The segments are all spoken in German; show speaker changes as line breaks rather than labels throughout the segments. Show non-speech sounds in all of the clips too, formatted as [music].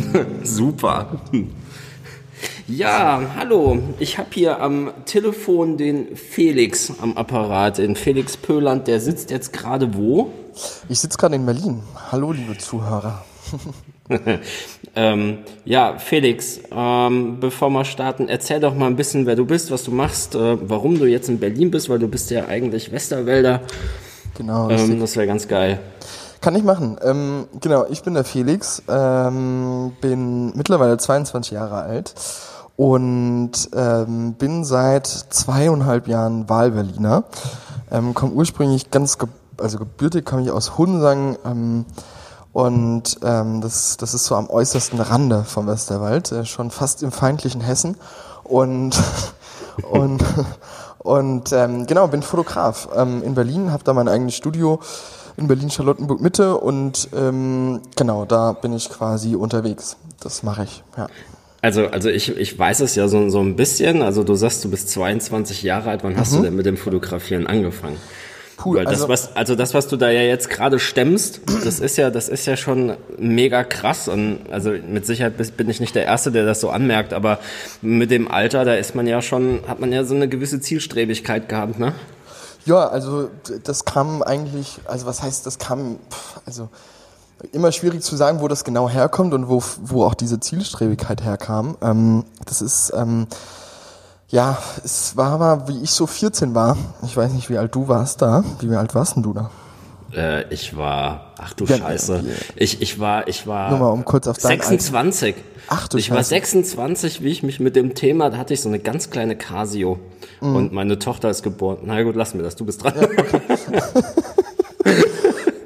[laughs] Super. Ja, hallo. Ich habe hier am Telefon den Felix am Apparat, den Felix Pöland. Der sitzt jetzt gerade wo?
Ich sitze gerade in Berlin. Hallo, liebe Zuhörer. [laughs]
ähm, ja, Felix, ähm, bevor wir starten, erzähl doch mal ein bisschen, wer du bist, was du machst, äh, warum du jetzt in Berlin bist, weil du bist ja eigentlich Westerwälder.
Genau.
Ähm, das wäre ganz geil.
Kann ich machen. Ähm, genau, ich bin der Felix, ähm, bin mittlerweile 22 Jahre alt und ähm, bin seit zweieinhalb Jahren Wahlberliner. Ähm, komme ursprünglich ganz, ge also gebürtig komme ich aus Hunsang ähm, und ähm, das, das ist so am äußersten Rande vom Westerwald, äh, schon fast im feindlichen Hessen und [laughs] und [laughs] und ähm, genau bin Fotograf ähm, in Berlin, habe da mein eigenes Studio in Berlin-Charlottenburg Mitte und ähm, genau, da bin ich quasi unterwegs. Das mache ich, ja.
Also, also ich, ich weiß es ja so, so ein bisschen. Also du sagst, du bist 22 Jahre alt. Wann hast mhm. du denn mit dem Fotografieren angefangen? Puh, Weil also, das, was, also das, was du da ja jetzt gerade stemmst, das ist ja, das ist ja schon mega krass. Und also mit Sicherheit bin ich nicht der Erste, der das so anmerkt, aber mit dem Alter, da ist man ja schon, hat man ja so eine gewisse Zielstrebigkeit gehabt, ne?
Ja, also das kam eigentlich, also was heißt, das kam, also immer schwierig zu sagen, wo das genau herkommt und wo, wo auch diese Zielstrebigkeit herkam. Ähm, das ist, ähm, ja, es war mal, wie ich so 14 war. Ich weiß nicht, wie alt du warst da. Wie alt warst denn du da?
Äh, ich war, ach du Scheiße. Ich, ich war, ich war
Nur mal um kurz auf
26.
Alter. Ach du
Ich Scheiße. war 26, wie ich mich mit dem Thema, da hatte ich so eine ganz kleine Casio. Mhm. Und meine Tochter ist geboren. Na gut, lass mir das, du bist dran. Ja, okay. [laughs]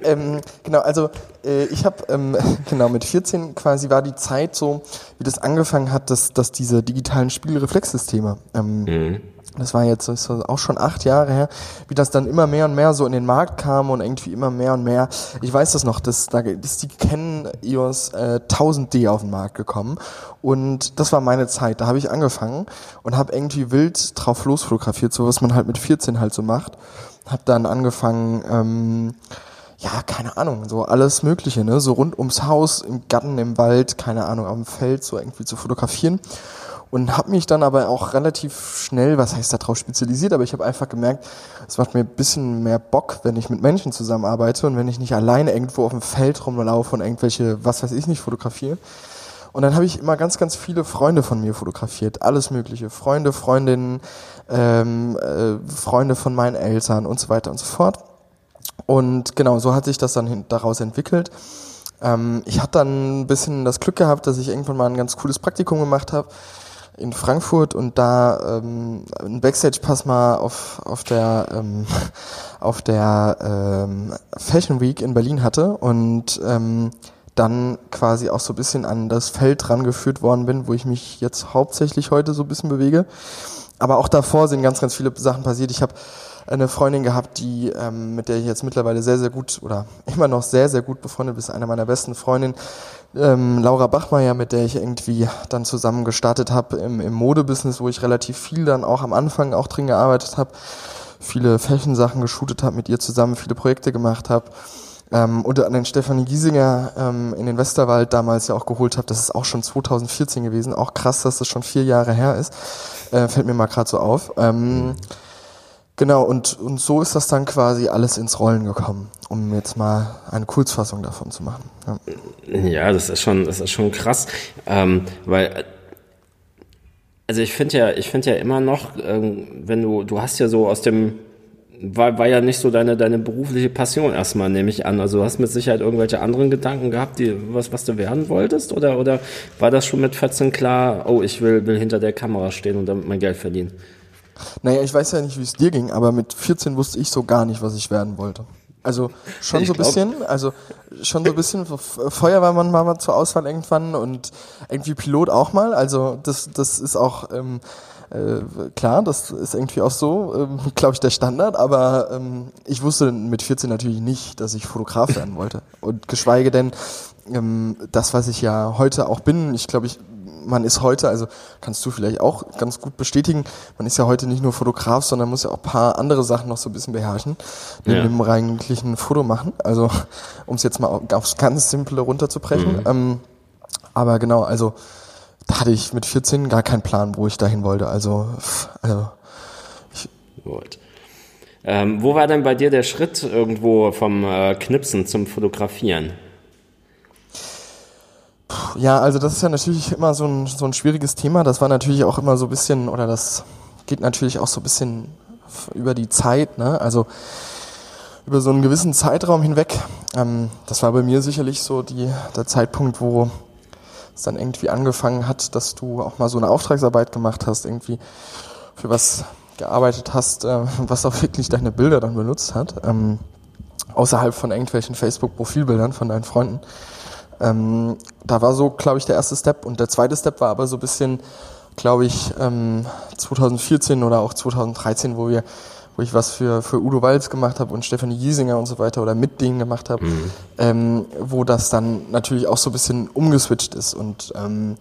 ähm, genau, also äh, ich habe ähm, [laughs] genau mit 14 quasi war die Zeit so, wie das angefangen hat, dass, dass diese digitalen Spielreflexsysteme ähm, mhm das war jetzt ist auch schon acht Jahre her, wie das dann immer mehr und mehr so in den Markt kam und irgendwie immer mehr und mehr. Ich weiß das noch, dass da ist die Canon EOS äh, 1000D auf den Markt gekommen und das war meine Zeit. Da habe ich angefangen und habe irgendwie wild drauf losfotografiert, so was man halt mit 14 halt so macht. Habe dann angefangen. Ähm, ja, keine Ahnung, so alles Mögliche, ne, so rund ums Haus, im Garten, im Wald, keine Ahnung, auf dem Feld, so irgendwie zu fotografieren und habe mich dann aber auch relativ schnell, was heißt darauf spezialisiert, aber ich habe einfach gemerkt, es macht mir ein bisschen mehr Bock, wenn ich mit Menschen zusammenarbeite und wenn ich nicht alleine irgendwo auf dem Feld rumlaufe und irgendwelche, was weiß ich nicht, fotografiere. Und dann habe ich immer ganz, ganz viele Freunde von mir fotografiert, alles Mögliche, Freunde, Freundinnen, ähm, äh, Freunde von meinen Eltern und so weiter und so fort. Und genau, so hat sich das dann daraus entwickelt. Ähm, ich hatte dann ein bisschen das Glück gehabt, dass ich irgendwann mal ein ganz cooles Praktikum gemacht habe in Frankfurt und da ähm, einen Backstage-Pass mal auf, auf der, ähm, [laughs] auf der ähm, Fashion Week in Berlin hatte und ähm, dann quasi auch so ein bisschen an das Feld rangeführt worden bin, wo ich mich jetzt hauptsächlich heute so ein bisschen bewege. Aber auch davor sind ganz, ganz viele Sachen passiert. Ich habe eine Freundin gehabt, die ähm, mit der ich jetzt mittlerweile sehr, sehr gut oder [laughs] immer noch sehr, sehr gut befreundet bin, eine meiner besten Freundinnen, ähm, Laura Bachmeier, mit der ich irgendwie dann zusammen gestartet habe im, im Modebusiness, wo ich relativ viel dann auch am Anfang auch drin gearbeitet habe, viele Fashion-Sachen geshootet habe, mit ihr zusammen viele Projekte gemacht habe. Ähm, und an den Stefanie Giesinger ähm, in den Westerwald damals ja auch geholt habe. Das ist auch schon 2014 gewesen. Auch krass, dass das schon vier Jahre her ist. Äh, fällt mir mal gerade so auf. Ähm, Genau, und, und so ist das dann quasi alles ins Rollen gekommen, um jetzt mal eine Kurzfassung davon zu machen.
Ja, ja das ist schon, das ist schon krass, ähm, weil also ich finde ja, ich finde ja immer noch, ähm, wenn du, du hast ja so aus dem, war, war ja nicht so deine, deine berufliche Passion erstmal, nehme ich an. Also du hast mit Sicherheit irgendwelche anderen Gedanken gehabt, die, was, was du werden wolltest? Oder, oder war das schon mit 14 klar, oh, ich will, will hinter der Kamera stehen und damit mein Geld verdienen?
Naja, ich weiß ja nicht, wie es dir ging, aber mit 14 wusste ich so gar nicht, was ich werden wollte. Also schon ich so ein bisschen, also schon so ein bisschen Feuerwehrmann war mal zur Auswahl irgendwann und irgendwie Pilot auch mal. Also das, das ist auch ähm, äh, klar, das ist irgendwie auch so, ähm, [laughs] glaube ich, der Standard. Aber ähm, ich wusste mit 14 natürlich nicht, dass ich Fotograf werden wollte und geschweige denn ähm, das, was ich ja heute auch bin. Ich glaube, ich man ist heute, also kannst du vielleicht auch ganz gut bestätigen, man ist ja heute nicht nur Fotograf, sondern muss ja auch ein paar andere Sachen noch so ein bisschen beherrschen, neben ja. dem eigentlichen Foto machen. Also um es jetzt mal aufs ganz Simple runterzubrechen. Mhm. Ähm, Aber genau, also da hatte ich mit 14 gar keinen Plan, wo ich dahin wollte. Also, also
Gut. Ähm, wo war denn bei dir der Schritt irgendwo vom äh, Knipsen zum Fotografieren?
Ja, also das ist ja natürlich immer so ein, so ein schwieriges Thema. Das war natürlich auch immer so ein bisschen, oder das geht natürlich auch so ein bisschen über die Zeit, ne? Also über so einen gewissen Zeitraum hinweg. Ähm, das war bei mir sicherlich so die, der Zeitpunkt, wo es dann irgendwie angefangen hat, dass du auch mal so eine Auftragsarbeit gemacht hast, irgendwie für was gearbeitet hast, äh, [laughs] was auch wirklich deine Bilder dann benutzt hat, ähm, außerhalb von irgendwelchen Facebook-Profilbildern von deinen Freunden. Ähm, da war so, glaube ich, der erste Step. Und der zweite Step war aber so ein bisschen, glaube ich, ähm, 2014 oder auch 2013, wo wir wo ich was für, für Udo Walz gemacht habe und Stefanie Giesinger und so weiter oder mit denen gemacht habe, mhm. ähm, wo das dann natürlich auch so ein bisschen umgeswitcht ist und ähm,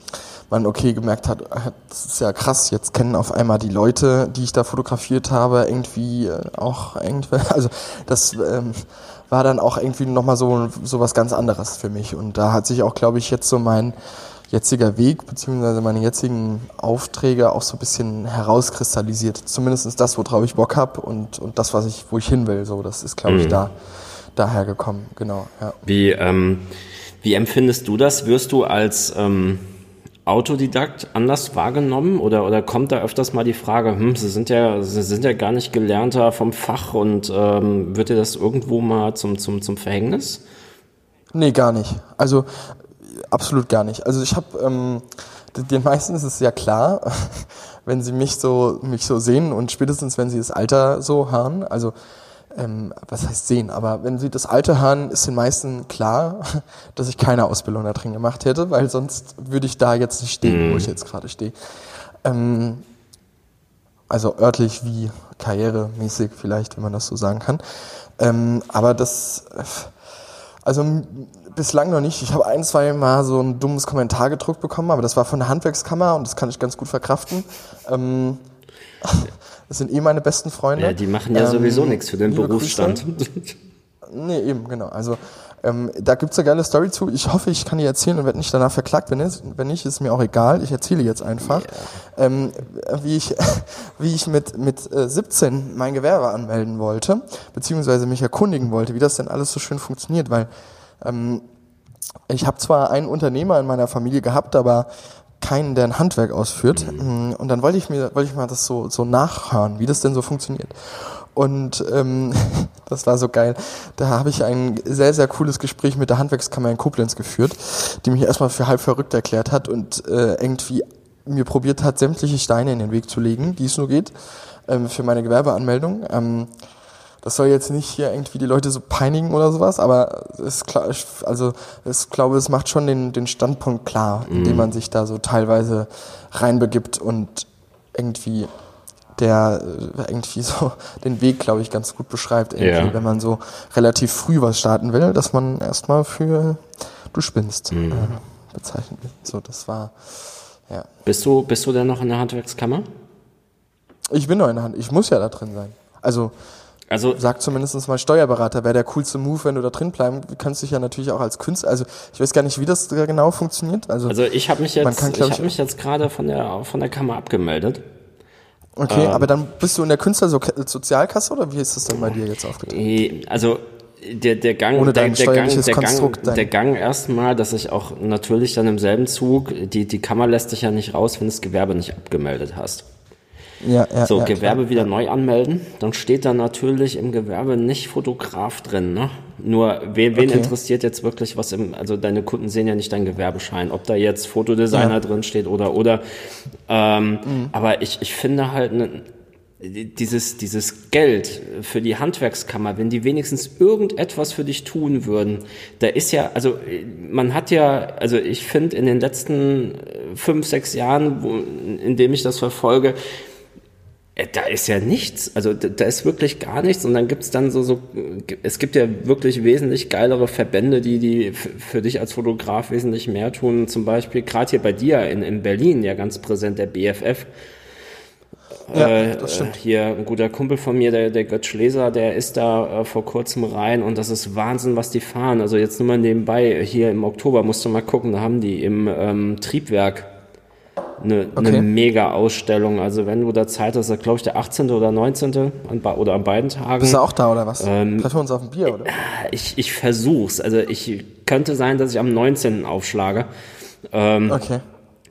man okay gemerkt hat, äh, das ist ja krass, jetzt kennen auf einmal die Leute, die ich da fotografiert habe, irgendwie äh, auch irgendwie, [laughs] also das ähm, war dann auch irgendwie nochmal so, so was ganz anderes für mich und da hat sich auch, glaube ich, jetzt so mein jetziger Weg beziehungsweise meine jetzigen Aufträge auch so ein bisschen herauskristallisiert. Zumindest das, worauf ich Bock habe und, und das, was ich, wo ich hin will. So, das ist, glaube ich, mhm. da daher gekommen. Genau. Ja.
Wie, ähm, wie empfindest du das? Wirst du als ähm, Autodidakt anders wahrgenommen oder, oder kommt da öfters mal die Frage, hm, Sie sind ja, Sie sind ja gar nicht Gelernter vom Fach und ähm, wird dir das irgendwo mal zum, zum, zum Verhängnis?
Nee, gar nicht. Also absolut gar nicht. Also ich habe, ähm, den meisten ist es ja klar, [laughs] wenn sie mich so, mich so sehen und spätestens wenn sie das Alter so hören, also ähm, was heißt sehen, aber wenn sie das Alter hören, ist den meisten klar, [laughs] dass ich keine Ausbildung da drin gemacht hätte, weil sonst würde ich da jetzt nicht stehen, wo ich mhm. jetzt gerade stehe. Ähm, also örtlich wie karrieremäßig vielleicht, wenn man das so sagen kann. Ähm, aber das, also bislang noch nicht. Ich habe ein, zwei Mal so ein dummes Kommentar gedruckt bekommen, aber das war von der Handwerkskammer und das kann ich ganz gut verkraften. Ähm, [laughs] das sind eh meine besten Freunde.
Ja, die machen ja ähm, sowieso nichts für den Berufsstand.
nee, eben, genau. Also ähm, da gibt's eine geile Story zu. Ich hoffe, ich kann die erzählen und werde nicht danach verklagt. Wenn, es, wenn nicht, ist mir auch egal. Ich erzähle jetzt einfach, yeah. ähm, wie ich, [laughs] wie ich mit, mit äh, 17 mein Gewerbe anmelden wollte, beziehungsweise mich erkundigen wollte, wie das denn alles so schön funktioniert, weil ähm, ich habe zwar einen Unternehmer in meiner Familie gehabt, aber keinen, der ein Handwerk ausführt. Mhm. Und dann wollte ich mir, wollte ich mal das so, so nachhören, wie das denn so funktioniert. Und ähm, [laughs] das war so geil. Da habe ich ein sehr, sehr cooles Gespräch mit der Handwerkskammer in Koblenz geführt, die mich erstmal für halb verrückt erklärt hat und äh, irgendwie mir probiert hat, sämtliche Steine in den Weg zu legen, die es nur geht, ähm, für meine Gewerbeanmeldung. Ähm, das soll jetzt nicht hier irgendwie die Leute so peinigen oder sowas, aber es klar, also ich glaube, es macht schon den, den Standpunkt klar, mhm. indem man sich da so teilweise reinbegibt und irgendwie der äh, irgendwie so [laughs] den Weg, glaube ich, ganz gut beschreibt, irgendwie, ja. wenn man so relativ früh was starten will, dass man erstmal für du spinnst mhm. äh, bezeichnet wird. So, das war ja.
Bist du, bist du denn noch in der Handwerkskammer?
Ich bin noch in der Hand. Ich muss ja da drin sein. Also also sagt zumindest mal Steuerberater, wäre der coolste Move, wenn du da drin bleiben kannst dich ja natürlich auch als Künstler. Also ich weiß gar nicht, wie das genau funktioniert. Also,
also ich habe mich jetzt, kann, ich, ich habe mich jetzt gerade von der von der Kammer abgemeldet.
Okay, ähm, aber dann bist du in der Künstlersozialkasse oder wie ist das dann bei dir jetzt aufgetreten?
Also der, der Gang,
Ohne
der,
der,
Gang,
der,
Gang, der Gang erstmal, dass ich auch natürlich dann im selben Zug, die, die Kammer lässt dich ja nicht raus, wenn du das Gewerbe nicht abgemeldet hast.
Ja, ja,
so,
ja,
Gewerbe klar. wieder neu anmelden. Dann steht da natürlich im Gewerbe nicht Fotograf drin. Ne? Nur, wen, wen okay. interessiert jetzt wirklich was im, also deine Kunden sehen ja nicht deinen Gewerbeschein, ob da jetzt Fotodesigner drin steht oder, oder. Ähm, mhm. Aber ich, ich finde halt, ne, dieses, dieses Geld für die Handwerkskammer, wenn die wenigstens irgendetwas für dich tun würden, da ist ja, also man hat ja, also ich finde in den letzten fünf, sechs Jahren, wo, in dem ich das verfolge, äh, da ist ja nichts, also da ist wirklich gar nichts und dann gibt's dann so, so, es gibt ja wirklich wesentlich geilere Verbände, die, die für dich als Fotograf wesentlich mehr tun, zum Beispiel gerade hier bei dir in, in Berlin ja ganz präsent der BFF. Ja, äh, das stimmt. Hier ein guter Kumpel von mir, der, der Götz Schleser, der ist da äh, vor kurzem rein und das ist Wahnsinn, was die fahren. Also jetzt nur mal nebenbei, hier im Oktober musst du mal gucken, da haben die im ähm, Triebwerk eine, okay. eine mega Ausstellung. Also wenn du da Zeit hast, glaube ich der 18. oder 19. An, oder an beiden Tagen.
Bist du auch da oder was? Ähm, Treffen wir uns auf ein Bier, oder?
Ich, ich versuch's. Also ich könnte sein, dass ich am 19. aufschlage. Ähm, okay.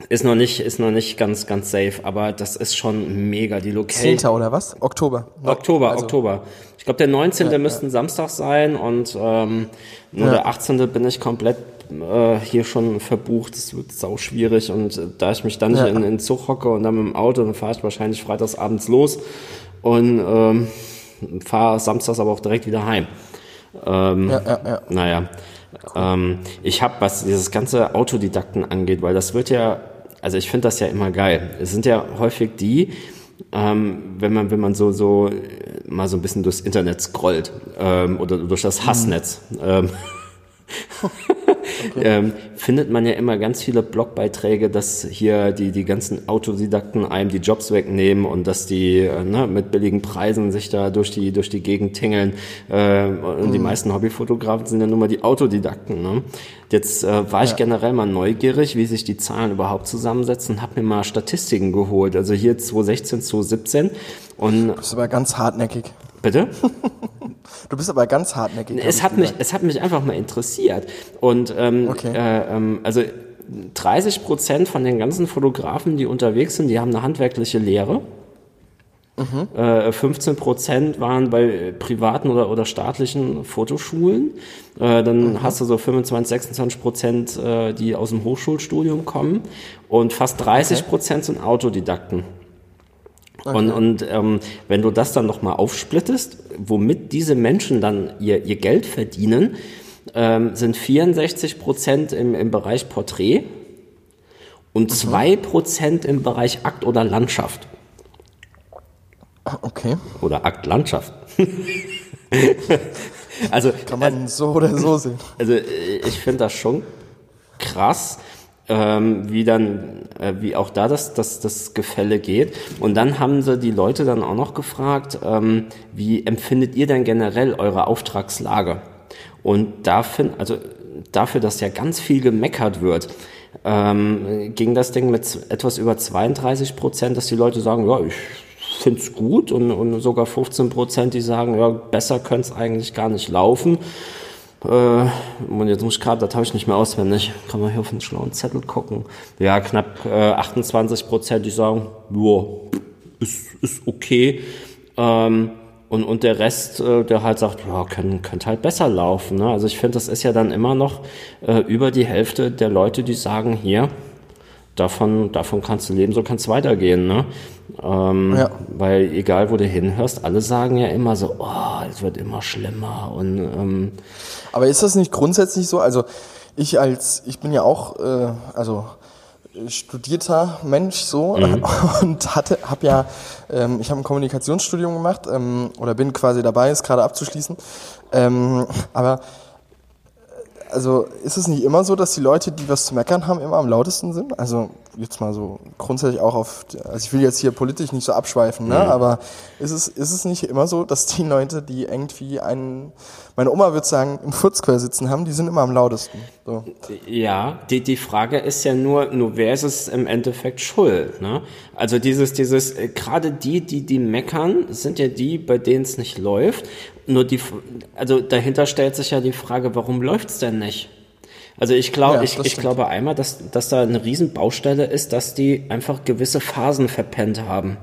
Ist noch nicht, ist noch nicht ganz, ganz safe, aber das ist schon mega. Die Location.
10. oder was? Oktober.
Oktober, also. Oktober. Ich glaube, der 19. Ja, müsste ein Samstag sein und ähm, nur ja. der 18. bin ich komplett äh, hier schon verbucht. Das wird sau schwierig und äh, da ich mich dann nicht in, in den Zug hocke und dann mit dem Auto, dann fahre ich wahrscheinlich freitags abends los und ähm, fahre samstags aber auch direkt wieder heim. Ähm, ja, ja, ja. Naja. Ähm, ich habe, was dieses ganze Autodidakten angeht, weil das wird ja, also ich finde das ja immer geil. Es sind ja häufig die, ähm, wenn man wenn man so so mal so ein bisschen durchs Internet scrollt ähm, oder durch das Hassnetz. Mhm. Ähm, [laughs] [laughs] okay. ähm, findet man ja immer ganz viele Blogbeiträge, dass hier die, die ganzen Autodidakten einem die Jobs wegnehmen und dass die äh, ne, mit billigen Preisen sich da durch die, durch die Gegend tingeln. Äh, und mhm. die meisten Hobbyfotografen sind ja nun mal die Autodidakten. Ne? Jetzt äh, war ich ja. generell mal neugierig, wie sich die Zahlen überhaupt zusammensetzen, habe mir mal Statistiken geholt. Also hier 2016, 2017. Und
du bist aber ganz hartnäckig.
Bitte? [laughs]
Du bist aber ganz hartnäckig.
Es hat, mich, es hat mich einfach mal interessiert. Und ähm, okay. äh, ähm, also 30 Prozent von den ganzen Fotografen, die unterwegs sind, die haben eine handwerkliche Lehre. Mhm. Äh, 15 Prozent waren bei privaten oder, oder staatlichen Fotoschulen. Äh, dann mhm. hast du so 25, 26 Prozent, äh, die aus dem Hochschulstudium kommen. Und fast 30 Prozent okay. sind Autodidakten. Okay. Und, und ähm, wenn du das dann nochmal aufsplittest, womit diese Menschen dann ihr, ihr Geld verdienen, ähm, sind 64 Prozent im, im Bereich Porträt und zwei Prozent im Bereich Akt oder Landschaft.
Okay.
Oder Akt Landschaft. [laughs] also
kann man äh, so oder so sehen.
Also ich finde das schon krass ähm, wie dann, äh, wie auch da das, das, das Gefälle geht. Und dann haben sie die Leute dann auch noch gefragt, ähm, wie empfindet ihr denn generell eure Auftragslage? Und dafür, also dafür, dass ja ganz viel gemeckert wird, ähm, ging das Ding mit etwas über 32 Prozent, dass die Leute sagen, ja, ich finde es gut und, und sogar 15 Prozent, die sagen, ja, besser könnte es eigentlich gar nicht laufen. Äh, und jetzt muss ich gerade, das habe ich nicht mehr auswendig. Kann man hier auf den schlauen Zettel gucken. Ja, knapp äh, 28 Prozent, die sagen, ja, ist, ist okay. Ähm, und, und der Rest, äh, der halt sagt, ja, können, könnte halt besser laufen. Ne? Also ich finde, das ist ja dann immer noch äh, über die Hälfte der Leute, die sagen, hier, davon, davon kannst du leben, so kann es weitergehen. Ne? Ähm, ja. Weil egal, wo du hinhörst, alle sagen ja immer so, oh, es wird immer schlimmer. Und, ähm,
Aber ist das nicht grundsätzlich so? Also ich als, ich bin ja auch, äh, also studierter Mensch so mhm. [laughs] und hatte, habe ja, ähm, ich habe ein Kommunikationsstudium gemacht ähm, oder bin quasi dabei, es gerade abzuschließen. Ähm, aber also ist es nicht immer so, dass die Leute, die was zu meckern haben, immer am lautesten sind? Also jetzt mal so grundsätzlich auch auf, also ich will jetzt hier politisch nicht so abschweifen, ne? Mhm. aber ist es, ist es nicht immer so, dass die Leute, die irgendwie einen, meine Oma würde sagen, im Furzquell sitzen haben, die sind immer am lautesten. So.
Ja, die, die Frage ist ja nur, nur wer ist es im Endeffekt schuld? Ne? Also dieses, dieses, äh, gerade die, die, die meckern, sind ja die, bei denen es nicht läuft. Nur die, also dahinter stellt sich ja die Frage, warum läuft's denn nicht? Also ich glaube, ja, ich, ich glaube einmal, dass, dass da eine Riesenbaustelle ist, dass die einfach gewisse Phasen verpennt haben.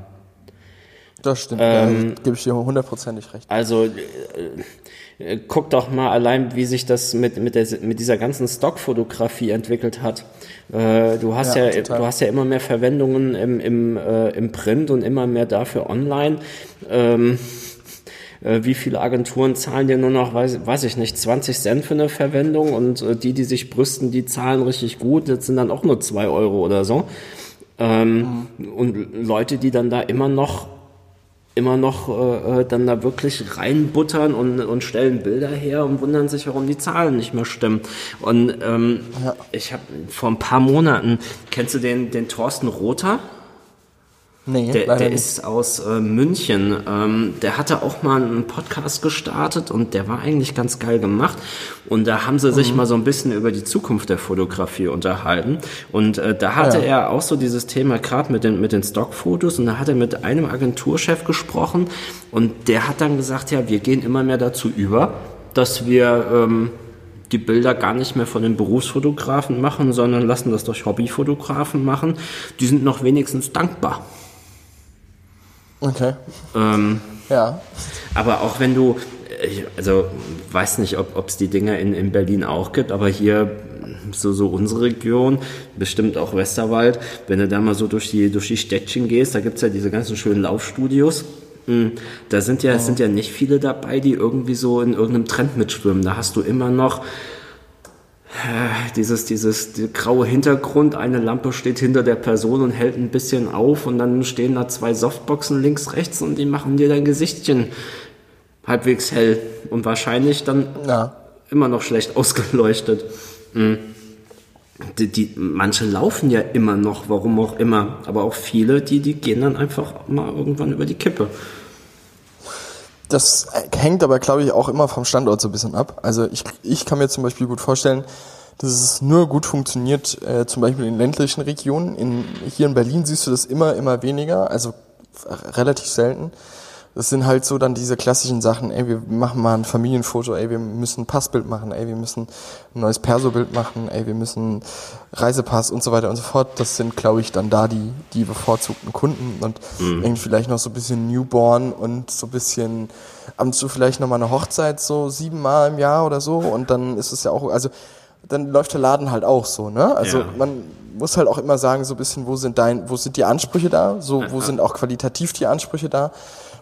Das stimmt, ähm, ja, gebe ich dir hundertprozentig recht.
Also äh, äh, guck doch mal allein, wie sich das mit, mit, der, mit dieser ganzen Stockfotografie entwickelt hat. Äh, du hast ja, ja du hast ja immer mehr Verwendungen im, im, äh, im Print und immer mehr dafür online. Ähm, äh, wie viele Agenturen zahlen dir nur noch, weiß, weiß ich nicht, 20 Cent für eine Verwendung und äh, die, die sich brüsten, die zahlen richtig gut, das sind dann auch nur zwei Euro oder so. Ähm, mhm. Und Leute, die dann da immer noch immer noch äh, äh, dann da wirklich reinbuttern und, und stellen Bilder her und wundern sich, warum die Zahlen nicht mehr stimmen. Und ähm, ja. ich habe vor ein paar Monaten, kennst du den, den Thorsten Rother?
Nee,
der, der ist aus äh, München. Ähm, der hatte auch mal einen Podcast gestartet und der war eigentlich ganz geil gemacht. Und da haben sie
Mhm.
sich mal so ein bisschen über die Zukunft der Fotografie unterhalten. Und äh, da hatte
ja.
er auch so dieses Thema gerade mit den, mit den Stockfotos. Und da hat er mit einem Agenturchef gesprochen. Und der hat dann gesagt, ja, wir gehen immer mehr dazu über, dass wir... Ähm, die Bilder gar nicht mehr von den Berufsfotografen machen, sondern lassen das durch Hobbyfotografen machen. Die sind noch wenigstens dankbar.
Okay.
Ähm,
Ja.
aber auch wenn du, ich, also weiß nicht, ob es die Dinger in, in Berlin auch gibt, aber hier so, so unsere Region, bestimmt auch Westerwald, wenn du da mal so durch die, durch die Städtchen gehst, da gibt's ja diese ganzen schönen Laufstudios. Mm, Da sind ja, es sind ja nicht viele dabei, die irgendwie so in irgendeinem Trend mitschwimmen. Da hast du immer noch äh, dieses, dieses die graue Hintergrund, eine Lampe steht hinter der Person und hält ein bisschen auf und dann stehen da zwei Softboxen links, rechts und die machen dir dein Gesichtchen halbwegs hell und wahrscheinlich dann
Ja.
immer noch schlecht [laughs] ausgeleuchtet. Mm. Die, die, manche laufen ja immer noch, warum auch immer, aber auch viele, die, die gehen dann einfach mal irgendwann über die Kippe.
Das hängt aber, glaube ich, auch immer vom Standort so ein bisschen ab. Also ich, ich kann mir zum Beispiel gut vorstellen, dass es nur gut funktioniert, äh, zum Beispiel in ländlichen Regionen. In, hier in Berlin siehst du das immer, immer weniger, also relativ selten. Das sind halt so dann diese klassischen Sachen, ey, wir machen mal ein Familienfoto, ey, wir müssen ein Passbild machen, ey, wir müssen ein neues Perso-Bild machen, ey, wir müssen Reisepass und so weiter und so fort. Das sind, glaube ich, dann da die, die bevorzugten Kunden und irgendwie vielleicht noch so ein bisschen Newborn und so ein bisschen ab und zu vielleicht nochmal eine Hochzeit so siebenmal im Jahr oder so und dann ist es ja auch, also dann läuft der Laden halt auch so, ne? Also
Ja.
man muss halt auch immer sagen, so ein bisschen, wo sind dein, wo sind die Ansprüche da? So, wo sind auch qualitativ die Ansprüche da?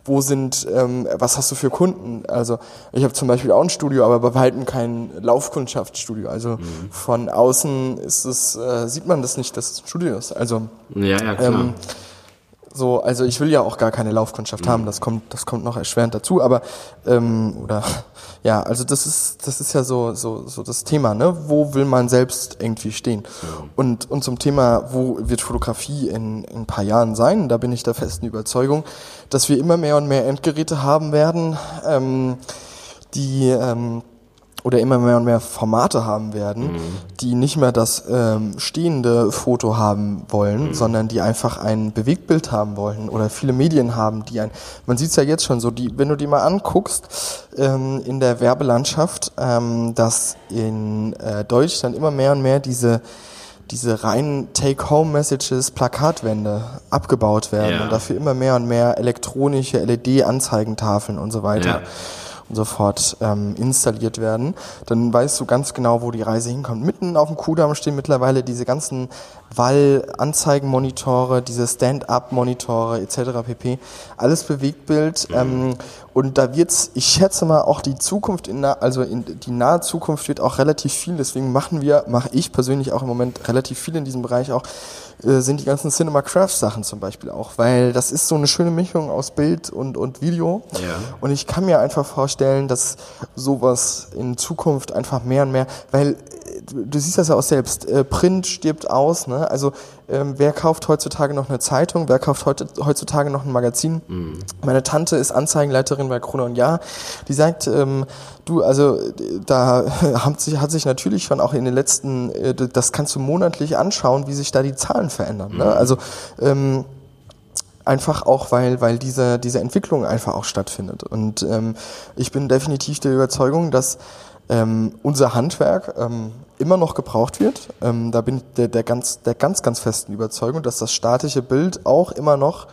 Wo sind, ähm, was hast du für Kunden? Also ich habe zum Beispiel auch ein Studio, aber bei weitem kein Laufkundschaftsstudio. Also von außen ist es, äh, sieht man das nicht, dass es ein Studio ist. Also
Ja, ja, klar.
ähm, so, also ich will ja auch gar keine Laufkundschaft haben, das kommt, das kommt noch erschwerend dazu, aber ähm, oder [laughs] ja, also das ist, das ist ja so, so, so das Thema, ne? Wo will man selbst irgendwie stehen? Und, und zum Thema, wo wird Fotografie in, in ein paar Jahren sein, da bin ich der festen Überzeugung, dass wir immer mehr und mehr Endgeräte haben werden, ähm, die ähm, oder immer mehr und mehr Formate haben werden, die nicht mehr das ähm, stehende Foto haben wollen, sondern die einfach ein Bewegtbild haben wollen oder viele Medien haben, die ein, man sieht es ja jetzt schon so, die, wenn du die mal anguckst ähm, in der Werbelandschaft, ähm, dass in äh, Deutschland immer mehr und mehr diese diese reinen Take-Home-Messages, Plakatwände abgebaut werden
Ja.
und dafür immer mehr und mehr elektronische LED-Anzeigentafeln und so weiter
Ja.
Und so fort ähm, installiert werden, dann weißt du ganz genau, wo die Reise hinkommt. Mitten auf dem Kudamm stehen mittlerweile diese ganzen Wall-Anzeigenmonitore, diese Stand-Up-Monitore etc. pp. Alles Bewegtbild. Ähm, und da wird's, ich schätze mal, auch die Zukunft, in nah, also in die nahe Zukunft wird auch relativ viel. Deswegen machen wir, mache ich persönlich auch im Moment relativ viel in diesem Bereich auch, äh, sind die ganzen Cinema Craft Sachen zum Beispiel auch, weil das ist so eine schöne Mischung aus Bild und, und Video.
Ja.
Und ich kann mir einfach vorstellen, dass sowas in Zukunft einfach mehr und mehr, weil äh, du, du siehst das ja auch selbst, äh, Print stirbt aus, ne? Also ähm, wer kauft heutzutage noch eine Zeitung, wer kauft heute, heutzutage noch ein Magazin? Meine Tante ist Anzeigenleiterin bei Krone und Jahr, die sagt, ähm, du, also da hat sich, hat sich natürlich schon auch in den letzten, äh, das kannst du monatlich anschauen, wie sich da die Zahlen verändern. Ne? Also ähm, Einfach auch, weil, weil diese, diese Entwicklung einfach auch stattfindet. Und ähm, ich bin definitiv der Überzeugung, dass ähm, unser Handwerk ähm, immer noch gebraucht wird. Ähm, da bin ich der, der, ganz, der ganz, ganz festen Überzeugung, dass das statische Bild auch immer noch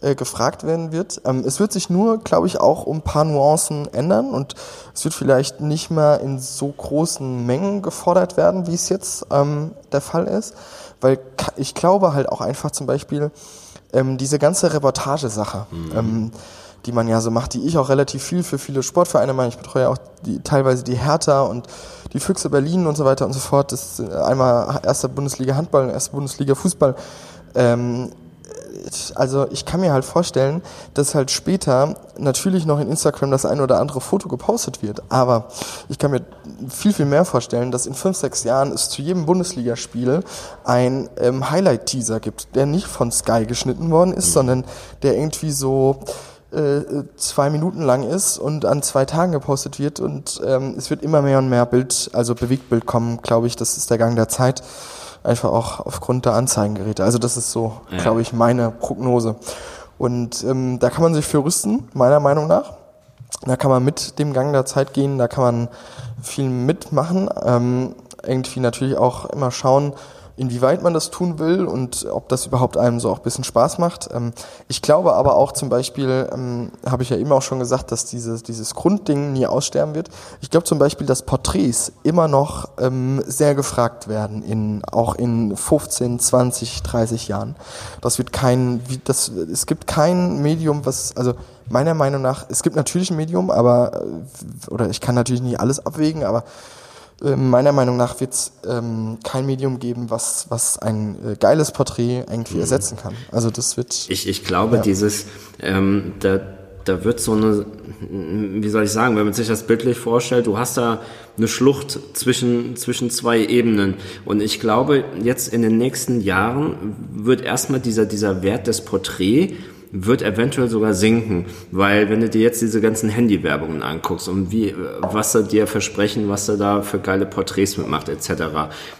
äh, gefragt werden wird. Ähm, es wird sich nur, glaube ich, auch um ein paar Nuancen ändern und es wird vielleicht nicht mehr in so großen Mengen gefordert werden, wie es jetzt ähm, der Fall ist. Weil ich glaube halt auch einfach zum Beispiel, ähm, diese ganze Reportagesache, ähm, die man ja so macht, die ich auch relativ viel für viele Sportvereine mache. Ich betreue auch die, teilweise die Hertha und die Füchse Berlin und so weiter und so fort. Das ist äh, einmal erster Bundesliga Handball, erste Bundesliga Fußball. Ähm, also ich kann mir halt vorstellen, dass halt später natürlich noch in Instagram das ein oder andere Foto gepostet wird. Aber ich kann mir viel, viel mehr vorstellen, dass in fünf, sechs Jahren es zu jedem Bundesligaspiel ein ähm, Highlight-Teaser gibt, der nicht von Sky geschnitten worden ist, mhm. sondern der irgendwie so äh, zwei Minuten lang ist und an zwei Tagen gepostet wird und ähm, es wird immer mehr und mehr Bild, also Bewegtbild kommen, glaube ich, das ist der Gang der Zeit einfach auch aufgrund der Anzeigengeräte. Also das ist so, ja. glaube ich, meine Prognose. Und ähm, da kann man sich für rüsten, meiner Meinung nach. Da kann man mit dem Gang der Zeit gehen, da kann man viel mitmachen. Ähm, irgendwie natürlich auch immer schauen, inwieweit man das tun will und ob das überhaupt einem so auch ein bisschen Spaß macht. Ähm, ich glaube aber auch zum Beispiel, ähm, habe ich ja eben auch schon gesagt, dass dieses, dieses Grundding nie aussterben wird. Ich glaube zum Beispiel, dass Porträts immer noch ähm, sehr gefragt werden, in, auch in 15, 20, 30 Jahren. Das wird kein, das, es gibt kein Medium, was, also meiner Meinung nach, es gibt natürlich ein Medium, aber, äh, oder ich kann natürlich nicht alles abwägen, aber ähm, meiner Meinung nach wird es ähm, kein Medium geben, was, was ein äh, geiles Porträt irgendwie mhm. ersetzen kann. Also das wird.
Ich, ich glaube, ja. dieses, ähm, da, da wird so eine, wie soll ich sagen, wenn man sich das bildlich vorstellt, du hast da eine Schlucht zwischen, zwischen zwei Ebenen. Und ich glaube, jetzt in den nächsten Jahren wird erstmal dieser, dieser Wert des Porträts wird eventuell sogar sinken, weil wenn du dir jetzt diese ganzen Handywerbungen anguckst und wie, was sie dir versprechen, was er da für geile Porträts mitmacht etc.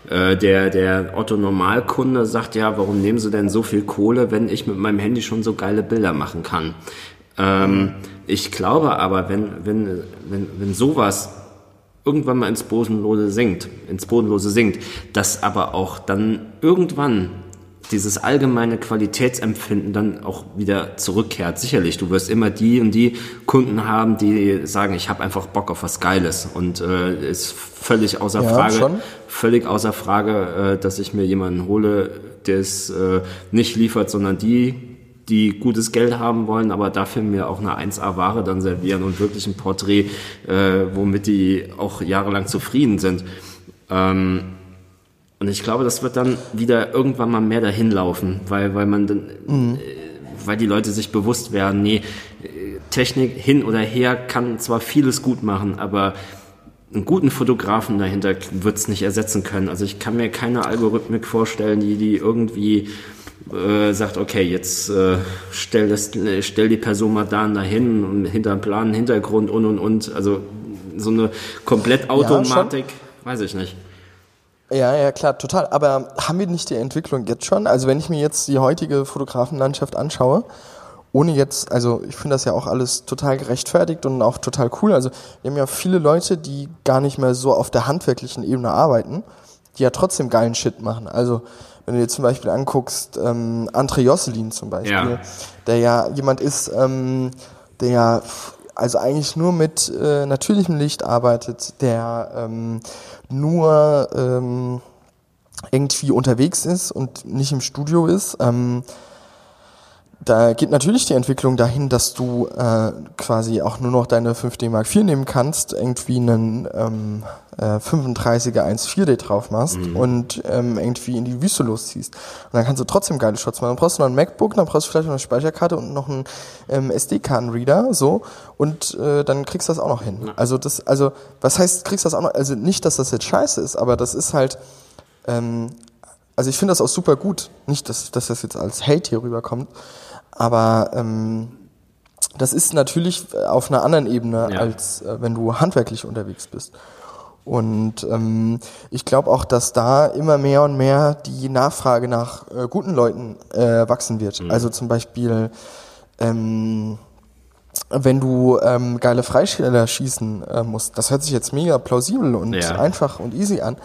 Äh, der, der Otto Normalkunde sagt ja, warum nehmen sie denn so viel Kohle, wenn ich mit meinem Handy schon so geile Bilder machen kann? Ähm, ich glaube aber, wenn, wenn, wenn, wenn sowas irgendwann mal ins Bodenlose sinkt, ins Bodenlose sinkt, dass aber auch dann irgendwann dieses allgemeine Qualitätsempfinden dann auch wieder zurückkehrt. Sicherlich, du wirst immer die und die Kunden haben, die sagen, ich habe einfach Bock auf was Geiles und äh, ist völlig außer ja, Frage, schon. völlig außer Frage, äh, dass ich mir jemanden hole, der es äh, nicht liefert, sondern die, die gutes Geld haben wollen, aber dafür mir auch eine 1A-Ware dann servieren und wirklich ein Porträt, äh, womit die auch jahrelang zufrieden sind. Ähm, und ich glaube, das wird dann wieder irgendwann mal mehr dahin laufen, weil, weil man dann, mhm. Äh, weil die Leute sich bewusst werden, nee, Technik hin oder her kann zwar vieles gut machen, aber einen guten Fotografen dahinter wird es nicht ersetzen können. Also ich kann mir keine Algorithmik vorstellen, die, die irgendwie äh, sagt, okay, jetzt äh, stell, das, stell die Person mal da und dahin und hinter planen Hintergrund und und und. Also so eine komplett Automatik, ja, weiß ich nicht.
Ja, ja, klar, total. Aber haben wir nicht die Entwicklung jetzt schon? Also wenn ich mir jetzt die heutige Fotografenlandschaft anschaue, ohne jetzt, also ich finde das ja auch alles total gerechtfertigt und auch total cool. Also wir haben ja viele Leute, die gar nicht mehr so auf der handwerklichen Ebene arbeiten, die ja trotzdem geilen Shit machen. Also wenn du dir zum Beispiel anguckst, ähm, André Josselin zum Beispiel, ja. der ja jemand ist, ähm, der ja also eigentlich nur mit äh, natürlichem Licht arbeitet, der ähm, nur ähm, irgendwie unterwegs ist und nicht im Studio ist. Ähm, da geht natürlich die Entwicklung dahin, dass du äh, quasi auch nur noch deine 5D Mark IV nehmen kannst, irgendwie einen ähm, äh, 35er 1.4D drauf machst mhm. und ähm, irgendwie in die Wüste losziehst. Und dann kannst du trotzdem geile Shots machen. Dann brauchst du noch ein MacBook, dann brauchst du vielleicht noch eine Speicherkarte und noch einen ähm, SD-Kartenreader, so und äh, dann kriegst du das auch noch hin. Also das, also was heißt, kriegst du das auch noch? Also nicht, dass das jetzt scheiße ist, aber das ist halt ähm, also ich finde das auch super gut. Nicht, dass, dass das jetzt als Hate hier rüberkommt, aber ähm, das ist natürlich auf einer anderen Ebene, ja. als äh, wenn du handwerklich unterwegs bist. Und ähm, ich glaube auch, dass da immer mehr und mehr die Nachfrage nach äh, guten Leuten äh, wachsen wird. Mhm. Also zum Beispiel, ähm, wenn du ähm, geile Freisteller schießen äh, musst, das hört sich jetzt mega plausibel und ja. einfach und easy an.